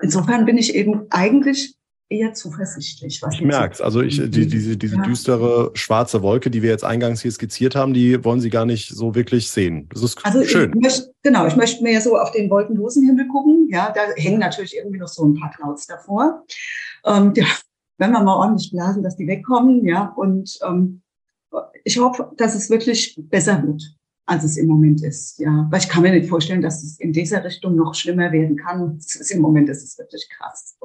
Insofern bin ich eben eigentlich eher zuversichtlich. Was ich merke es. Also ich, die, diese, diese ja. düstere schwarze Wolke, die wir jetzt eingangs hier skizziert haben, die wollen Sie gar nicht so wirklich sehen. Das ist also schön. Ich möchte, genau, ich möchte mir so auf den wolkenlosen Himmel gucken. Ja, da hängen natürlich irgendwie noch so ein paar Clouds davor. Ähm, ja, wenn wir mal ordentlich blasen, dass die wegkommen. Ja, und ähm, ich hoffe, dass es wirklich besser wird als es im Moment ist. Ja, weil ich kann mir nicht vorstellen, dass es in dieser Richtung noch schlimmer werden kann. Im Moment ist es wirklich krass.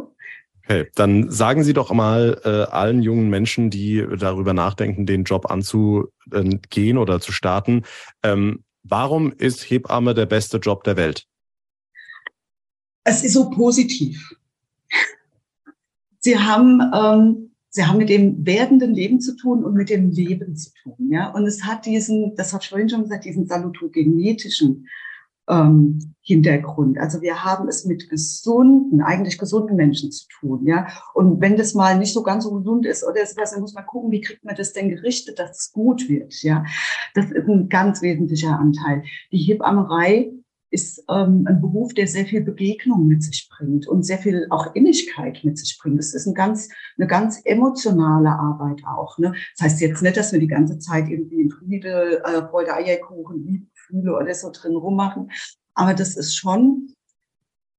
Okay, dann sagen Sie doch mal äh, allen jungen Menschen, die darüber nachdenken, den Job anzugehen oder zu starten, ähm, warum ist Hebamme der beste Job der Welt? Es ist so positiv. Sie haben, ähm, Sie haben mit dem werdenden Leben zu tun und mit dem Leben zu tun. Ja? Und es hat diesen, das hat ich vorhin schon gesagt, diesen salutogenetischen ähm, Hintergrund. Also wir haben es mit gesunden, eigentlich gesunden Menschen zu tun, ja. Und wenn das mal nicht so ganz so gesund ist oder ist was, dann muss man gucken, wie kriegt man das denn gerichtet, dass es gut wird, ja. Das ist ein ganz wesentlicher Anteil. Die Hebammerei ist ähm, ein Beruf, der sehr viel Begegnung mit sich bringt und sehr viel auch Innigkeit mit sich bringt. Das ist ein ganz, eine ganz emotionale Arbeit auch. Ne? Das heißt jetzt nicht, dass wir die ganze Zeit irgendwie in Friede, äh, Freude, Eierkuchen, Gefühle oder so drin rummachen. Aber das ist schon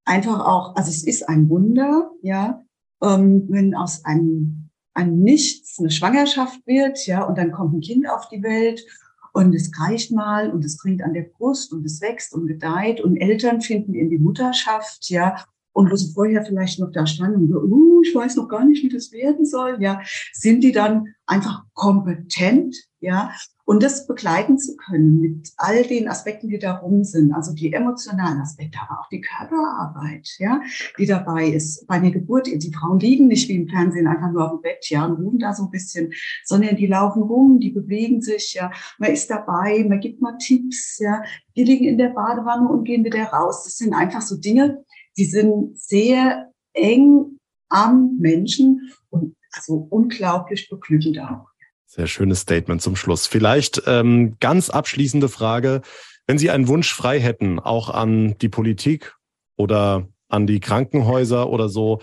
einfach auch, also es ist ein Wunder, ja, ähm, wenn aus einem, einem Nichts eine Schwangerschaft wird, ja, und dann kommt ein Kind auf die Welt und es reicht mal und es trinkt an der Brust und es wächst und gedeiht und Eltern finden in die Mutterschaft, ja, und wo sie vorher vielleicht noch da standen und so, uh, ich weiß noch gar nicht, wie das werden soll, ja, sind die dann einfach kompetent, ja, und das begleiten zu können mit all den Aspekten, die darum sind, also die emotionalen Aspekte, aber auch die Körperarbeit, ja, die dabei ist. Bei der Geburt, die Frauen liegen nicht wie im Fernsehen einfach nur auf dem Bett, ja, und ruhen da so ein bisschen, sondern die laufen rum, die bewegen sich, ja, man ist dabei, man gibt mal Tipps, ja, die liegen in der Badewanne und gehen wieder raus. Das sind einfach so Dinge, die sind sehr eng am Menschen und also unglaublich beglückend auch. Sehr schönes Statement zum Schluss. Vielleicht ähm, ganz abschließende Frage. Wenn Sie einen Wunsch frei hätten, auch an die Politik oder an die Krankenhäuser oder so,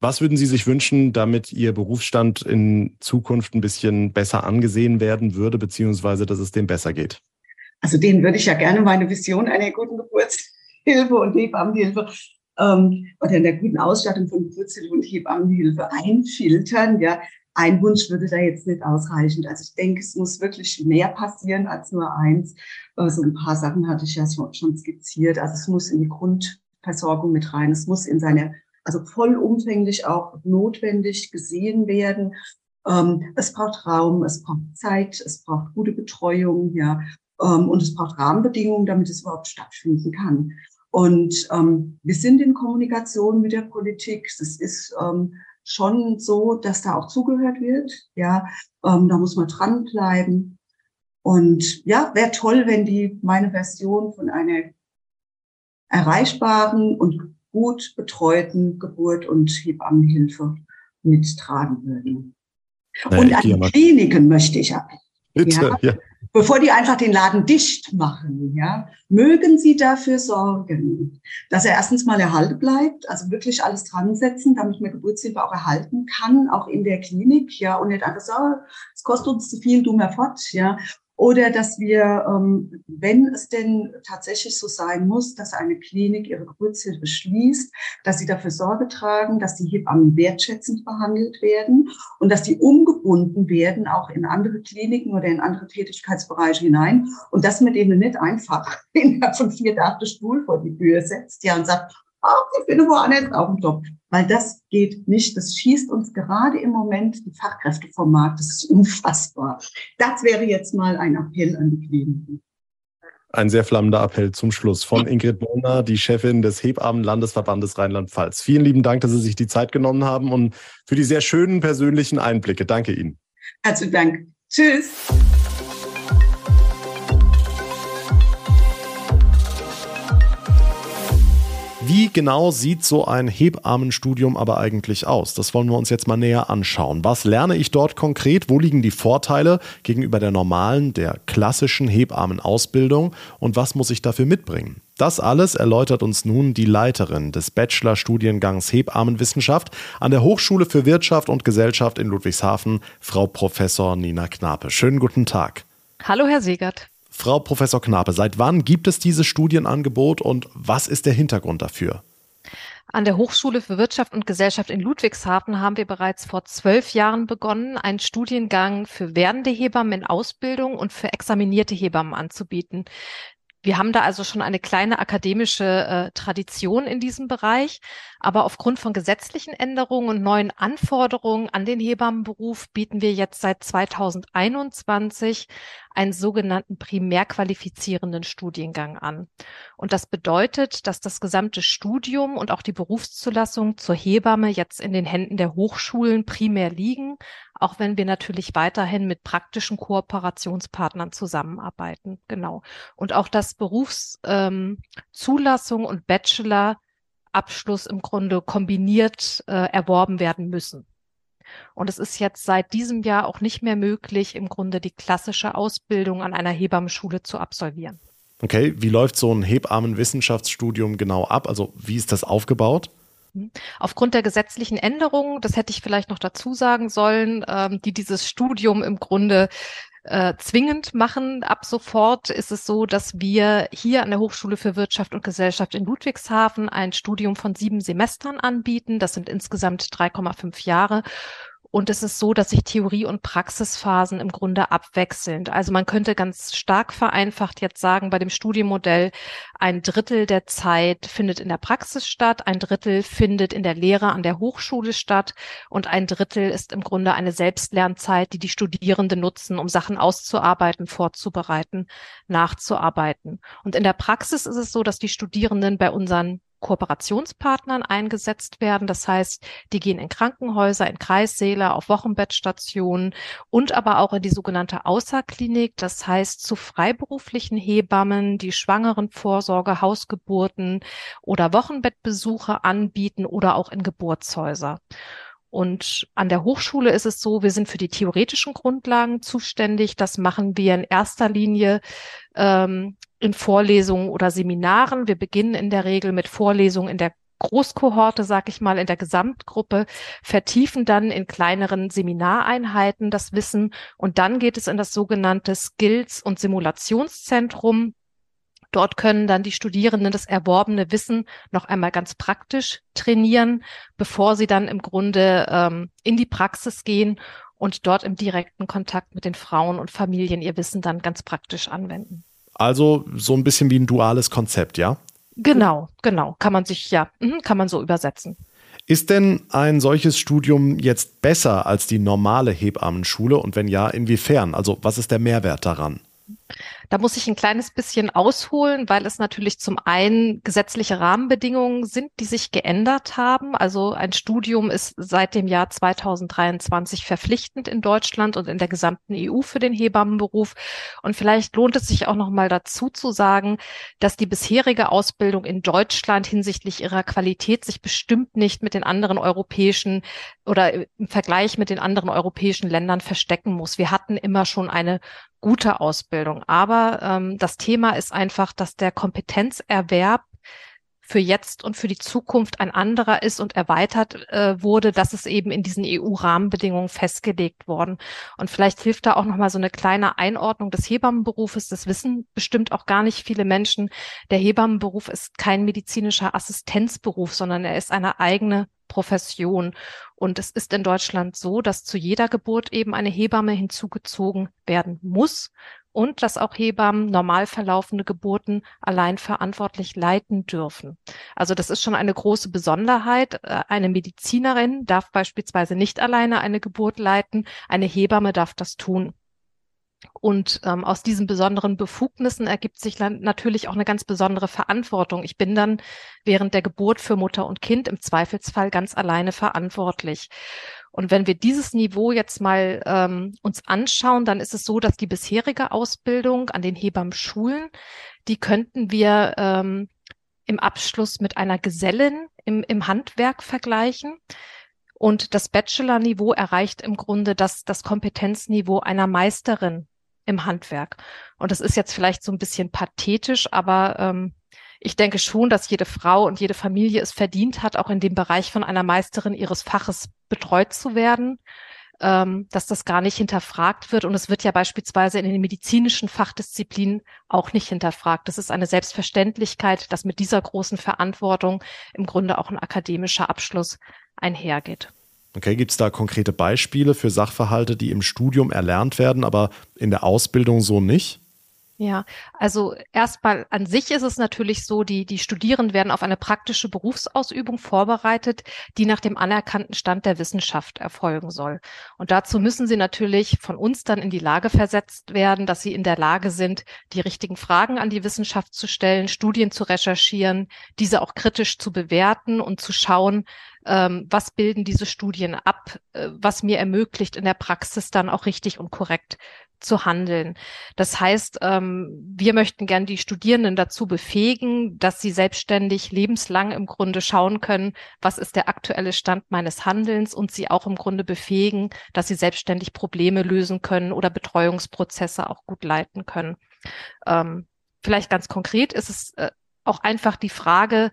was würden Sie sich wünschen, damit Ihr Berufsstand in Zukunft ein bisschen besser angesehen werden würde, beziehungsweise dass es dem besser geht? Also denen würde ich ja gerne meine Vision einer guten Geburtshilfe und Hebammenhilfe ähm, oder in der guten Ausstattung von Geburtshilfe und Hebammenhilfe einfiltern. Ja, ein Wunsch würde da jetzt nicht ausreichen. Also ich denke, es muss wirklich mehr passieren als nur eins. So also ein paar Sachen hatte ich ja schon skizziert. Also es muss in die Grundversorgung mit rein. Es muss in seine, also vollumfänglich auch notwendig gesehen werden. Ähm, es braucht Raum, es braucht Zeit, es braucht gute Betreuung, ja. Ähm, und es braucht Rahmenbedingungen, damit es überhaupt stattfinden kann. Und ähm, wir sind in Kommunikation mit der Politik. Das ist ähm, schon so, dass da auch zugehört wird. Ja, ähm, da muss man dranbleiben. Und ja, wäre toll, wenn die meine Version von einer erreichbaren und gut betreuten Geburt und Hebammenhilfe mittragen würden. Na, und an die Kliniken möchte ich ab. Bitte, ja. ja. Bevor die einfach den Laden dicht machen, ja, mögen Sie dafür sorgen, dass er erstens mal erhalten bleibt, also wirklich alles dran setzen, damit man Geburtshilfe auch erhalten kann, auch in der Klinik, ja, und nicht einfach sagen, es kostet uns zu viel, du mehr fort, ja. Oder dass wir, ähm, wenn es denn tatsächlich so sein muss, dass eine Klinik ihre Geburtshilfe schließt, dass sie dafür Sorge tragen, dass die Hebammen wertschätzend behandelt werden und dass die umgebunden werden, auch in andere Kliniken oder in andere Tätigkeitsbereiche hinein. Und dass man denen nicht einfach innerhalb von vier Tagen Stuhl vor die Tür setzt, ja, und sagt, ach, ich bin woanders auf dem Job. Weil das geht nicht. Das schießt uns gerade im Moment die Fachkräfte vom Markt. Das ist unfassbar. Das wäre jetzt mal ein Appell an die Kliniken. Ein sehr flammender Appell zum Schluss von Ingrid Bonner, die Chefin des Hebammen-Landesverbandes Rheinland-Pfalz. Vielen lieben Dank, dass Sie sich die Zeit genommen haben und für die sehr schönen persönlichen Einblicke. Danke Ihnen. Herzlichen Dank. Tschüss. Wie genau sieht so ein Hebammenstudium aber eigentlich aus? Das wollen wir uns jetzt mal näher anschauen. Was lerne ich dort konkret? Wo liegen die Vorteile gegenüber der normalen, der klassischen Hebammenausbildung? Und was muss ich dafür mitbringen? Das alles erläutert uns nun die Leiterin des Bachelorstudiengangs Hebammenwissenschaft an der Hochschule für Wirtschaft und Gesellschaft in Ludwigshafen, Frau Professor Nina Knape. Schönen guten Tag. Hallo, Herr Segert. Frau Professor Knape, seit wann gibt es dieses Studienangebot und was ist der Hintergrund dafür? An der Hochschule für Wirtschaft und Gesellschaft in Ludwigshafen haben wir bereits vor zwölf Jahren begonnen, einen Studiengang für werdende Hebammen in Ausbildung und für examinierte Hebammen anzubieten. Wir haben da also schon eine kleine akademische äh, Tradition in diesem Bereich, aber aufgrund von gesetzlichen Änderungen und neuen Anforderungen an den Hebammenberuf bieten wir jetzt seit 2021 einen sogenannten primär qualifizierenden Studiengang an. Und das bedeutet, dass das gesamte Studium und auch die Berufszulassung zur Hebamme jetzt in den Händen der Hochschulen primär liegen, auch wenn wir natürlich weiterhin mit praktischen Kooperationspartnern zusammenarbeiten. Genau. Und auch das Berufszulassung ähm, und Bachelor-Abschluss im Grunde kombiniert äh, erworben werden müssen. Und es ist jetzt seit diesem Jahr auch nicht mehr möglich, im Grunde die klassische Ausbildung an einer Hebammenschule zu absolvieren. Okay, wie läuft so ein Hebammenwissenschaftsstudium genau ab? Also wie ist das aufgebaut? Mhm. Aufgrund der gesetzlichen Änderungen, das hätte ich vielleicht noch dazu sagen sollen, ähm, die dieses Studium im Grunde äh, zwingend machen. Ab sofort ist es so, dass wir hier an der Hochschule für Wirtschaft und Gesellschaft in Ludwigshafen ein Studium von sieben Semestern anbieten. Das sind insgesamt 3,5 Jahre. Und es ist so, dass sich Theorie- und Praxisphasen im Grunde abwechselnd. Also man könnte ganz stark vereinfacht jetzt sagen, bei dem Studienmodell, ein Drittel der Zeit findet in der Praxis statt, ein Drittel findet in der Lehre an der Hochschule statt und ein Drittel ist im Grunde eine Selbstlernzeit, die die Studierenden nutzen, um Sachen auszuarbeiten, vorzubereiten, nachzuarbeiten. Und in der Praxis ist es so, dass die Studierenden bei unseren Kooperationspartnern eingesetzt werden. Das heißt, die gehen in Krankenhäuser, in Kreissäle, auf Wochenbettstationen und aber auch in die sogenannte Außerklinik. Das heißt, zu freiberuflichen Hebammen, die Schwangerenvorsorge, Hausgeburten oder Wochenbettbesuche anbieten oder auch in Geburtshäuser. Und an der Hochschule ist es so, wir sind für die theoretischen Grundlagen zuständig. Das machen wir in erster Linie ähm, in Vorlesungen oder Seminaren. Wir beginnen in der Regel mit Vorlesungen in der Großkohorte, sag ich mal, in der Gesamtgruppe, vertiefen dann in kleineren Seminareinheiten das Wissen und dann geht es in das sogenannte Skills- und Simulationszentrum. Dort können dann die Studierenden das erworbene Wissen noch einmal ganz praktisch trainieren, bevor sie dann im Grunde ähm, in die Praxis gehen und dort im direkten Kontakt mit den Frauen und Familien ihr Wissen dann ganz praktisch anwenden. Also so ein bisschen wie ein duales Konzept, ja? Genau, genau. Kann man sich, ja, mhm, kann man so übersetzen. Ist denn ein solches Studium jetzt besser als die normale Hebammenschule und wenn ja, inwiefern? Also was ist der Mehrwert daran? Da muss ich ein kleines bisschen ausholen, weil es natürlich zum einen gesetzliche Rahmenbedingungen sind, die sich geändert haben. Also ein Studium ist seit dem Jahr 2023 verpflichtend in Deutschland und in der gesamten EU für den Hebammenberuf. Und vielleicht lohnt es sich auch noch mal dazu zu sagen, dass die bisherige Ausbildung in Deutschland hinsichtlich ihrer Qualität sich bestimmt nicht mit den anderen europäischen oder im Vergleich mit den anderen europäischen Ländern verstecken muss. Wir hatten immer schon eine gute Ausbildung. Aber ähm, das Thema ist einfach, dass der Kompetenzerwerb für jetzt und für die Zukunft ein anderer ist und erweitert äh, wurde, dass es eben in diesen EU-Rahmenbedingungen festgelegt worden. Und vielleicht hilft da auch nochmal so eine kleine Einordnung des Hebammenberufes. Das wissen bestimmt auch gar nicht viele Menschen. Der Hebammenberuf ist kein medizinischer Assistenzberuf, sondern er ist eine eigene Profession. Und es ist in Deutschland so, dass zu jeder Geburt eben eine Hebamme hinzugezogen werden muss und dass auch Hebammen normal verlaufende Geburten allein verantwortlich leiten dürfen. Also das ist schon eine große Besonderheit. Äh, eine Medizinerin darf beispielsweise nicht alleine eine Geburt leiten, eine Hebamme darf das tun. Und ähm, aus diesen besonderen Befugnissen ergibt sich natürlich auch eine ganz besondere Verantwortung. Ich bin dann während der Geburt für Mutter und Kind im Zweifelsfall ganz alleine verantwortlich. Und wenn wir dieses Niveau jetzt mal ähm, uns anschauen, dann ist es so, dass die bisherige Ausbildung an den Hebammenschulen, die könnten wir ähm, im Abschluss mit einer Gesellin im, im Handwerk vergleichen. Und das Bachelor-Niveau erreicht im Grunde das, das Kompetenzniveau einer Meisterin im Handwerk. Und das ist jetzt vielleicht so ein bisschen pathetisch, aber ähm, ich denke schon, dass jede Frau und jede Familie es verdient hat, auch in dem Bereich von einer Meisterin ihres Faches betreut zu werden, ähm, dass das gar nicht hinterfragt wird. Und es wird ja beispielsweise in den medizinischen Fachdisziplinen auch nicht hinterfragt. Das ist eine Selbstverständlichkeit, dass mit dieser großen Verantwortung im Grunde auch ein akademischer Abschluss einhergeht. Okay, gibt es da konkrete Beispiele für Sachverhalte, die im Studium erlernt werden, aber in der Ausbildung so nicht? Ja, also erstmal an sich ist es natürlich so, die, die Studierenden werden auf eine praktische Berufsausübung vorbereitet, die nach dem anerkannten Stand der Wissenschaft erfolgen soll. Und dazu müssen sie natürlich von uns dann in die Lage versetzt werden, dass sie in der Lage sind, die richtigen Fragen an die Wissenschaft zu stellen, Studien zu recherchieren, diese auch kritisch zu bewerten und zu schauen, ähm, was bilden diese Studien ab, äh, was mir ermöglicht, in der Praxis dann auch richtig und korrekt zu handeln. Das heißt, ähm, wir möchten gern die Studierenden dazu befähigen, dass sie selbstständig lebenslang im Grunde schauen können, was ist der aktuelle Stand meines Handelns und sie auch im Grunde befähigen, dass sie selbstständig Probleme lösen können oder Betreuungsprozesse auch gut leiten können. Ähm, vielleicht ganz konkret ist es äh, auch einfach die Frage,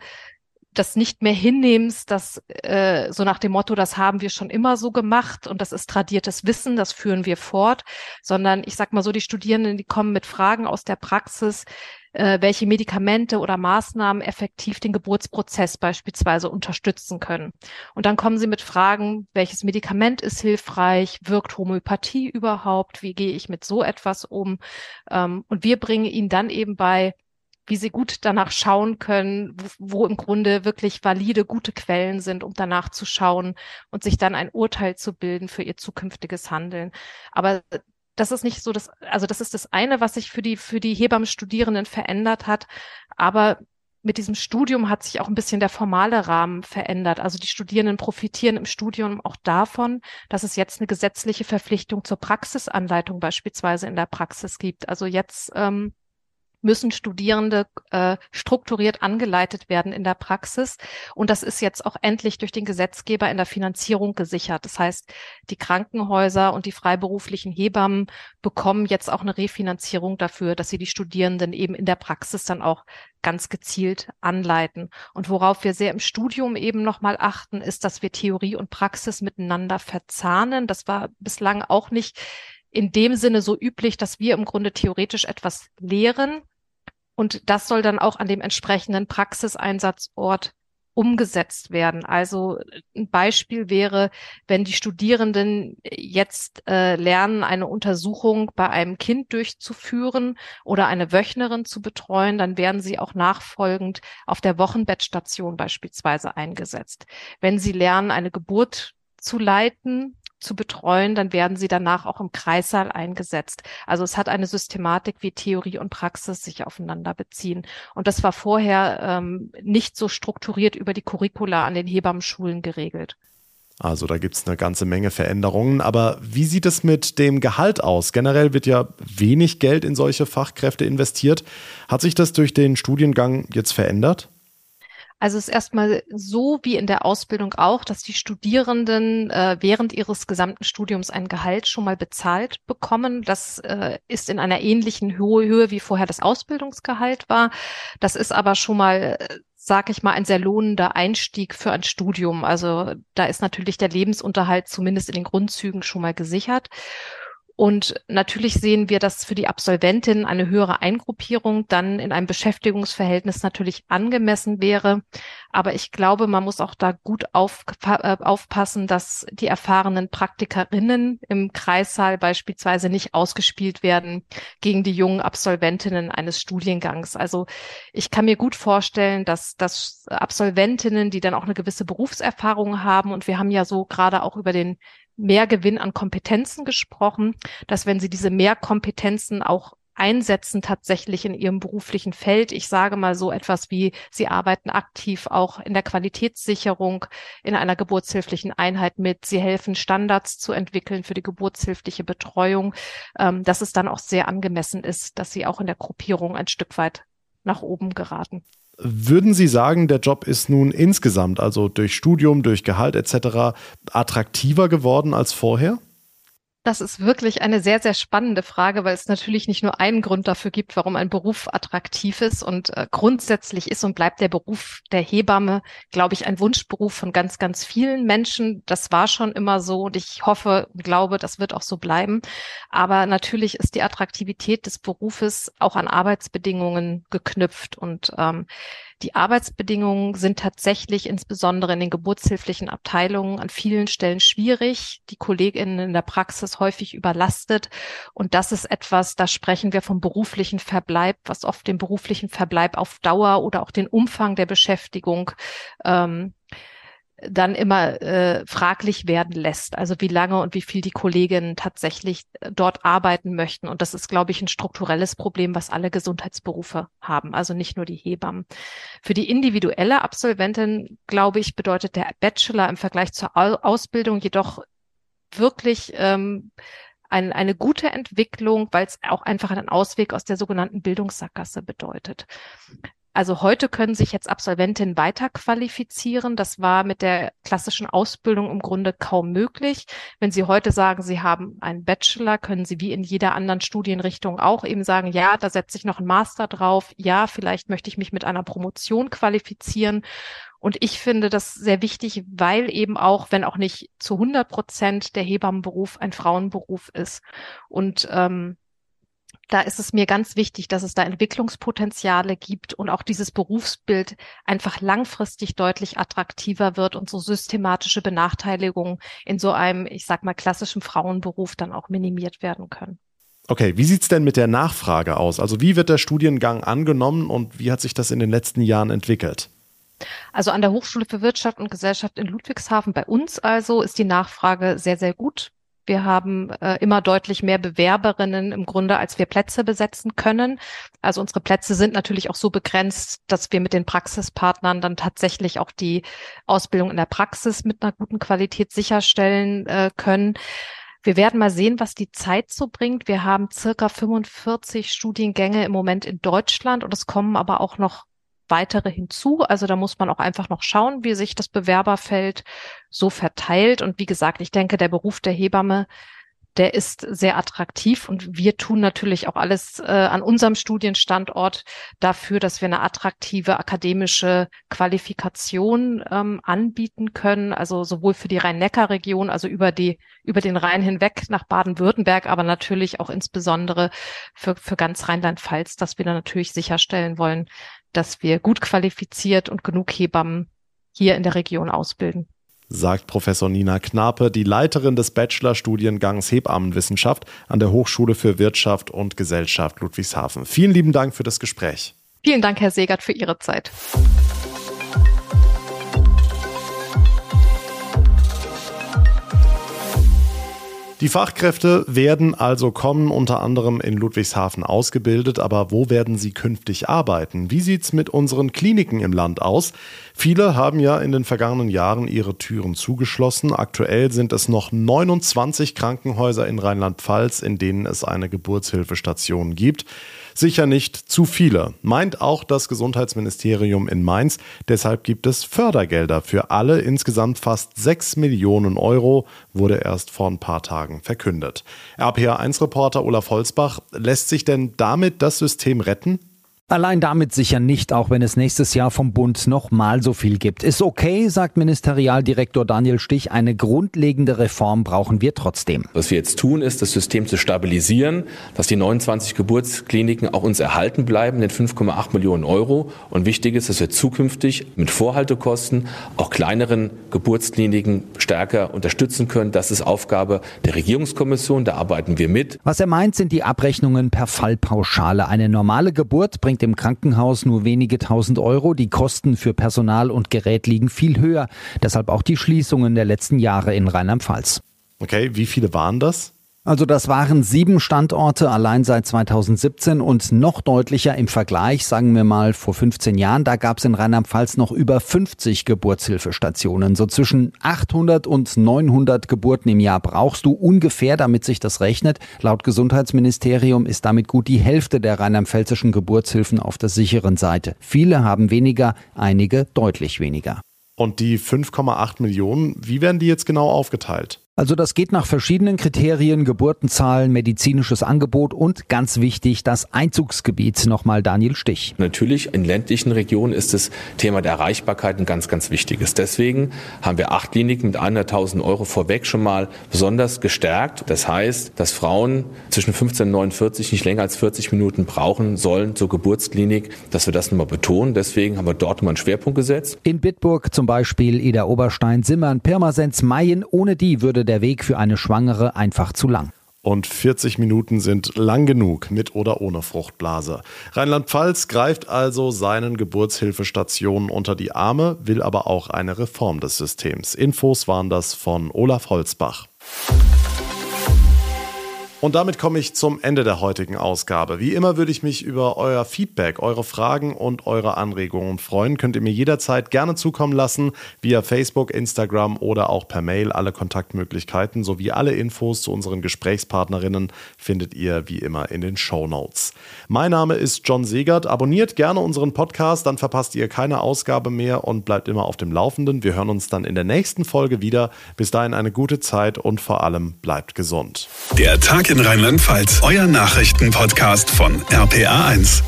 das nicht mehr hinnehmst, dass äh, so nach dem Motto, das haben wir schon immer so gemacht und das ist tradiertes Wissen, das führen wir fort, sondern ich sag mal so, die Studierenden, die kommen mit Fragen aus der Praxis, äh, welche Medikamente oder Maßnahmen effektiv den Geburtsprozess beispielsweise unterstützen können. Und dann kommen sie mit Fragen, welches Medikament ist hilfreich, wirkt Homöopathie überhaupt, wie gehe ich mit so etwas um? Ähm, und wir bringen ihnen dann eben bei, wie sie gut danach schauen können, wo, wo, im Grunde wirklich valide, gute Quellen sind, um danach zu schauen und sich dann ein Urteil zu bilden für ihr zukünftiges Handeln. Aber das ist nicht so das, also das ist das eine, was sich für die, für die Hebammenstudierenden verändert hat. Aber mit diesem Studium hat sich auch ein bisschen der formale Rahmen verändert. Also die Studierenden profitieren im Studium auch davon, dass es jetzt eine gesetzliche Verpflichtung zur Praxisanleitung beispielsweise in der Praxis gibt. Also jetzt ähm, müssen Studierende äh, strukturiert angeleitet werden in der Praxis. Und das ist jetzt auch endlich durch den Gesetzgeber in der Finanzierung gesichert. Das heißt, die Krankenhäuser und die freiberuflichen Hebammen bekommen jetzt auch eine Refinanzierung dafür, dass sie die Studierenden eben in der Praxis dann auch ganz gezielt anleiten. Und worauf wir sehr im Studium eben nochmal achten, ist, dass wir Theorie und Praxis miteinander verzahnen. Das war bislang auch nicht in dem Sinne so üblich, dass wir im Grunde theoretisch etwas lehren, und das soll dann auch an dem entsprechenden Praxiseinsatzort umgesetzt werden. Also ein Beispiel wäre, wenn die Studierenden jetzt äh, lernen, eine Untersuchung bei einem Kind durchzuführen oder eine Wöchnerin zu betreuen, dann werden sie auch nachfolgend auf der Wochenbettstation beispielsweise eingesetzt. Wenn sie lernen, eine Geburt zu leiten, zu betreuen, dann werden sie danach auch im Kreissaal eingesetzt. Also es hat eine Systematik, wie Theorie und Praxis sich aufeinander beziehen. Und das war vorher ähm, nicht so strukturiert über die Curricula an den Hebammenschulen geregelt. Also da gibt es eine ganze Menge Veränderungen. Aber wie sieht es mit dem Gehalt aus? Generell wird ja wenig Geld in solche Fachkräfte investiert. Hat sich das durch den Studiengang jetzt verändert? Also es ist erstmal so wie in der Ausbildung auch, dass die Studierenden äh, während ihres gesamten Studiums ein Gehalt schon mal bezahlt bekommen. Das äh, ist in einer ähnlichen Höhe, Höhe wie vorher das Ausbildungsgehalt war. Das ist aber schon mal äh, sag ich mal, ein sehr lohnender Einstieg für ein Studium. Also da ist natürlich der Lebensunterhalt zumindest in den Grundzügen schon mal gesichert. Und natürlich sehen wir, dass für die Absolventin eine höhere Eingruppierung dann in einem Beschäftigungsverhältnis natürlich angemessen wäre. Aber ich glaube, man muss auch da gut auf, äh, aufpassen, dass die erfahrenen Praktikerinnen im Kreissaal beispielsweise nicht ausgespielt werden gegen die jungen Absolventinnen eines Studiengangs. Also ich kann mir gut vorstellen, dass, dass Absolventinnen, die dann auch eine gewisse Berufserfahrung haben, und wir haben ja so gerade auch über den Mehrgewinn an Kompetenzen gesprochen, dass wenn sie diese Mehrkompetenzen auch einsetzen tatsächlich in ihrem beruflichen Feld. Ich sage mal so etwas wie, sie arbeiten aktiv auch in der Qualitätssicherung in einer geburtshilflichen Einheit mit. Sie helfen Standards zu entwickeln für die geburtshilfliche Betreuung, ähm, dass es dann auch sehr angemessen ist, dass sie auch in der Gruppierung ein Stück weit nach oben geraten. Würden Sie sagen, der Job ist nun insgesamt, also durch Studium, durch Gehalt etc., attraktiver geworden als vorher? Das ist wirklich eine sehr, sehr spannende Frage, weil es natürlich nicht nur einen Grund dafür gibt, warum ein Beruf attraktiv ist. Und äh, grundsätzlich ist und bleibt der Beruf der Hebamme, glaube ich, ein Wunschberuf von ganz, ganz vielen Menschen. Das war schon immer so und ich hoffe und glaube, das wird auch so bleiben. Aber natürlich ist die Attraktivität des Berufes auch an Arbeitsbedingungen geknüpft und ähm, die Arbeitsbedingungen sind tatsächlich insbesondere in den geburtshilflichen Abteilungen an vielen Stellen schwierig, die Kolleginnen in der Praxis häufig überlastet. Und das ist etwas, da sprechen wir vom beruflichen Verbleib, was oft den beruflichen Verbleib auf Dauer oder auch den Umfang der Beschäftigung ähm, dann immer äh, fraglich werden lässt. Also wie lange und wie viel die Kolleginnen tatsächlich äh, dort arbeiten möchten. Und das ist, glaube ich, ein strukturelles Problem, was alle Gesundheitsberufe haben, also nicht nur die Hebammen. Für die individuelle Absolventin, glaube ich, bedeutet der Bachelor im Vergleich zur Ausbildung jedoch wirklich ähm, ein, eine gute Entwicklung, weil es auch einfach einen Ausweg aus der sogenannten Bildungssackgasse bedeutet. Also heute können sich jetzt Absolventinnen weiterqualifizieren. Das war mit der klassischen Ausbildung im Grunde kaum möglich. Wenn Sie heute sagen, Sie haben einen Bachelor, können Sie wie in jeder anderen Studienrichtung auch eben sagen, ja, da setze ich noch einen Master drauf. Ja, vielleicht möchte ich mich mit einer Promotion qualifizieren. Und ich finde das sehr wichtig, weil eben auch, wenn auch nicht zu 100 Prozent der Hebammenberuf ein Frauenberuf ist. Und ähm, da ist es mir ganz wichtig, dass es da Entwicklungspotenziale gibt und auch dieses Berufsbild einfach langfristig deutlich attraktiver wird und so systematische Benachteiligungen in so einem, ich sag mal, klassischen Frauenberuf dann auch minimiert werden können. Okay, wie sieht's denn mit der Nachfrage aus? Also wie wird der Studiengang angenommen und wie hat sich das in den letzten Jahren entwickelt? Also an der Hochschule für Wirtschaft und Gesellschaft in Ludwigshafen bei uns also ist die Nachfrage sehr, sehr gut. Wir haben äh, immer deutlich mehr Bewerberinnen im Grunde, als wir Plätze besetzen können. Also unsere Plätze sind natürlich auch so begrenzt, dass wir mit den Praxispartnern dann tatsächlich auch die Ausbildung in der Praxis mit einer guten Qualität sicherstellen äh, können. Wir werden mal sehen, was die Zeit so bringt. Wir haben circa 45 Studiengänge im Moment in Deutschland und es kommen aber auch noch weitere hinzu. Also da muss man auch einfach noch schauen, wie sich das Bewerberfeld so verteilt. Und wie gesagt, ich denke, der Beruf der Hebamme, der ist sehr attraktiv und wir tun natürlich auch alles äh, an unserem Studienstandort dafür, dass wir eine attraktive akademische Qualifikation ähm, anbieten können, also sowohl für die Rhein-Neckar-Region, also über die über den Rhein hinweg nach Baden-Württemberg, aber natürlich auch insbesondere für für ganz Rheinland-Pfalz, dass wir da natürlich sicherstellen wollen, dass wir gut qualifiziert und genug Hebammen hier in der Region ausbilden. Sagt Professor Nina Knape, die Leiterin des Bachelorstudiengangs Hebammenwissenschaft an der Hochschule für Wirtschaft und Gesellschaft Ludwigshafen. Vielen lieben Dank für das Gespräch. Vielen Dank, Herr Segert, für Ihre Zeit. Die Fachkräfte werden also kommen, unter anderem in Ludwigshafen ausgebildet, aber wo werden sie künftig arbeiten? Wie sieht's mit unseren Kliniken im Land aus? Viele haben ja in den vergangenen Jahren ihre Türen zugeschlossen. Aktuell sind es noch 29 Krankenhäuser in Rheinland-Pfalz, in denen es eine Geburtshilfestation gibt. Sicher nicht zu viele, meint auch das Gesundheitsministerium in Mainz. Deshalb gibt es Fördergelder für alle. Insgesamt fast 6 Millionen Euro wurde erst vor ein paar Tagen verkündet. RPA1-Reporter Olaf Holzbach, lässt sich denn damit das System retten? Allein damit sicher nicht, auch wenn es nächstes Jahr vom Bund noch mal so viel gibt. Ist okay, sagt Ministerialdirektor Daniel Stich. Eine grundlegende Reform brauchen wir trotzdem. Was wir jetzt tun, ist, das System zu stabilisieren, dass die 29 Geburtskliniken auch uns erhalten bleiben, den 5,8 Millionen Euro. Und wichtig ist, dass wir zukünftig mit Vorhaltekosten auch kleineren Geburtskliniken stärker unterstützen können. Das ist Aufgabe der Regierungskommission. Da arbeiten wir mit. Was er meint, sind die Abrechnungen per Fallpauschale. Eine normale Geburt bringt bringt im Krankenhaus nur wenige tausend Euro. Die Kosten für Personal und Gerät liegen viel höher. Deshalb auch die Schließungen der letzten Jahre in Rheinland-Pfalz. Okay, wie viele waren das? Also das waren sieben Standorte allein seit 2017 und noch deutlicher im Vergleich, sagen wir mal vor 15 Jahren, da gab es in Rheinland-Pfalz noch über 50 Geburtshilfestationen. So zwischen 800 und 900 Geburten im Jahr brauchst du ungefähr, damit sich das rechnet. Laut Gesundheitsministerium ist damit gut die Hälfte der rheinland-pfälzischen Geburtshilfen auf der sicheren Seite. Viele haben weniger, einige deutlich weniger. Und die 5,8 Millionen, wie werden die jetzt genau aufgeteilt? Also das geht nach verschiedenen Kriterien, Geburtenzahlen, medizinisches Angebot und ganz wichtig das Einzugsgebiet. Nochmal Daniel Stich. Natürlich in ländlichen Regionen ist das Thema der Erreichbarkeit ein ganz, ganz wichtiges. Deswegen haben wir acht Kliniken mit 100.000 Euro vorweg schon mal besonders gestärkt. Das heißt, dass Frauen zwischen 15 und 49 nicht länger als 40 Minuten brauchen sollen zur Geburtsklinik, dass wir das nochmal betonen. Deswegen haben wir dort mal einen Schwerpunkt gesetzt. In Bitburg zum Beispiel Ida Oberstein, Simmern, Pirmasens, Mayen. Ohne die würde der Weg für eine Schwangere einfach zu lang. Und 40 Minuten sind lang genug mit oder ohne Fruchtblase. Rheinland-Pfalz greift also seinen Geburtshilfestationen unter die Arme, will aber auch eine Reform des Systems. Infos waren das von Olaf Holzbach. Und damit komme ich zum Ende der heutigen Ausgabe. Wie immer würde ich mich über euer Feedback, eure Fragen und eure Anregungen freuen. Könnt ihr mir jederzeit gerne zukommen lassen, via Facebook, Instagram oder auch per Mail. Alle Kontaktmöglichkeiten sowie alle Infos zu unseren Gesprächspartnerinnen findet ihr wie immer in den Show Notes. Mein Name ist John Segert. Abonniert gerne unseren Podcast, dann verpasst ihr keine Ausgabe mehr und bleibt immer auf dem Laufenden. Wir hören uns dann in der nächsten Folge wieder. Bis dahin eine gute Zeit und vor allem bleibt gesund. Der Tag in Rheinland-Pfalz, euer Nachrichtenpodcast von RPA1.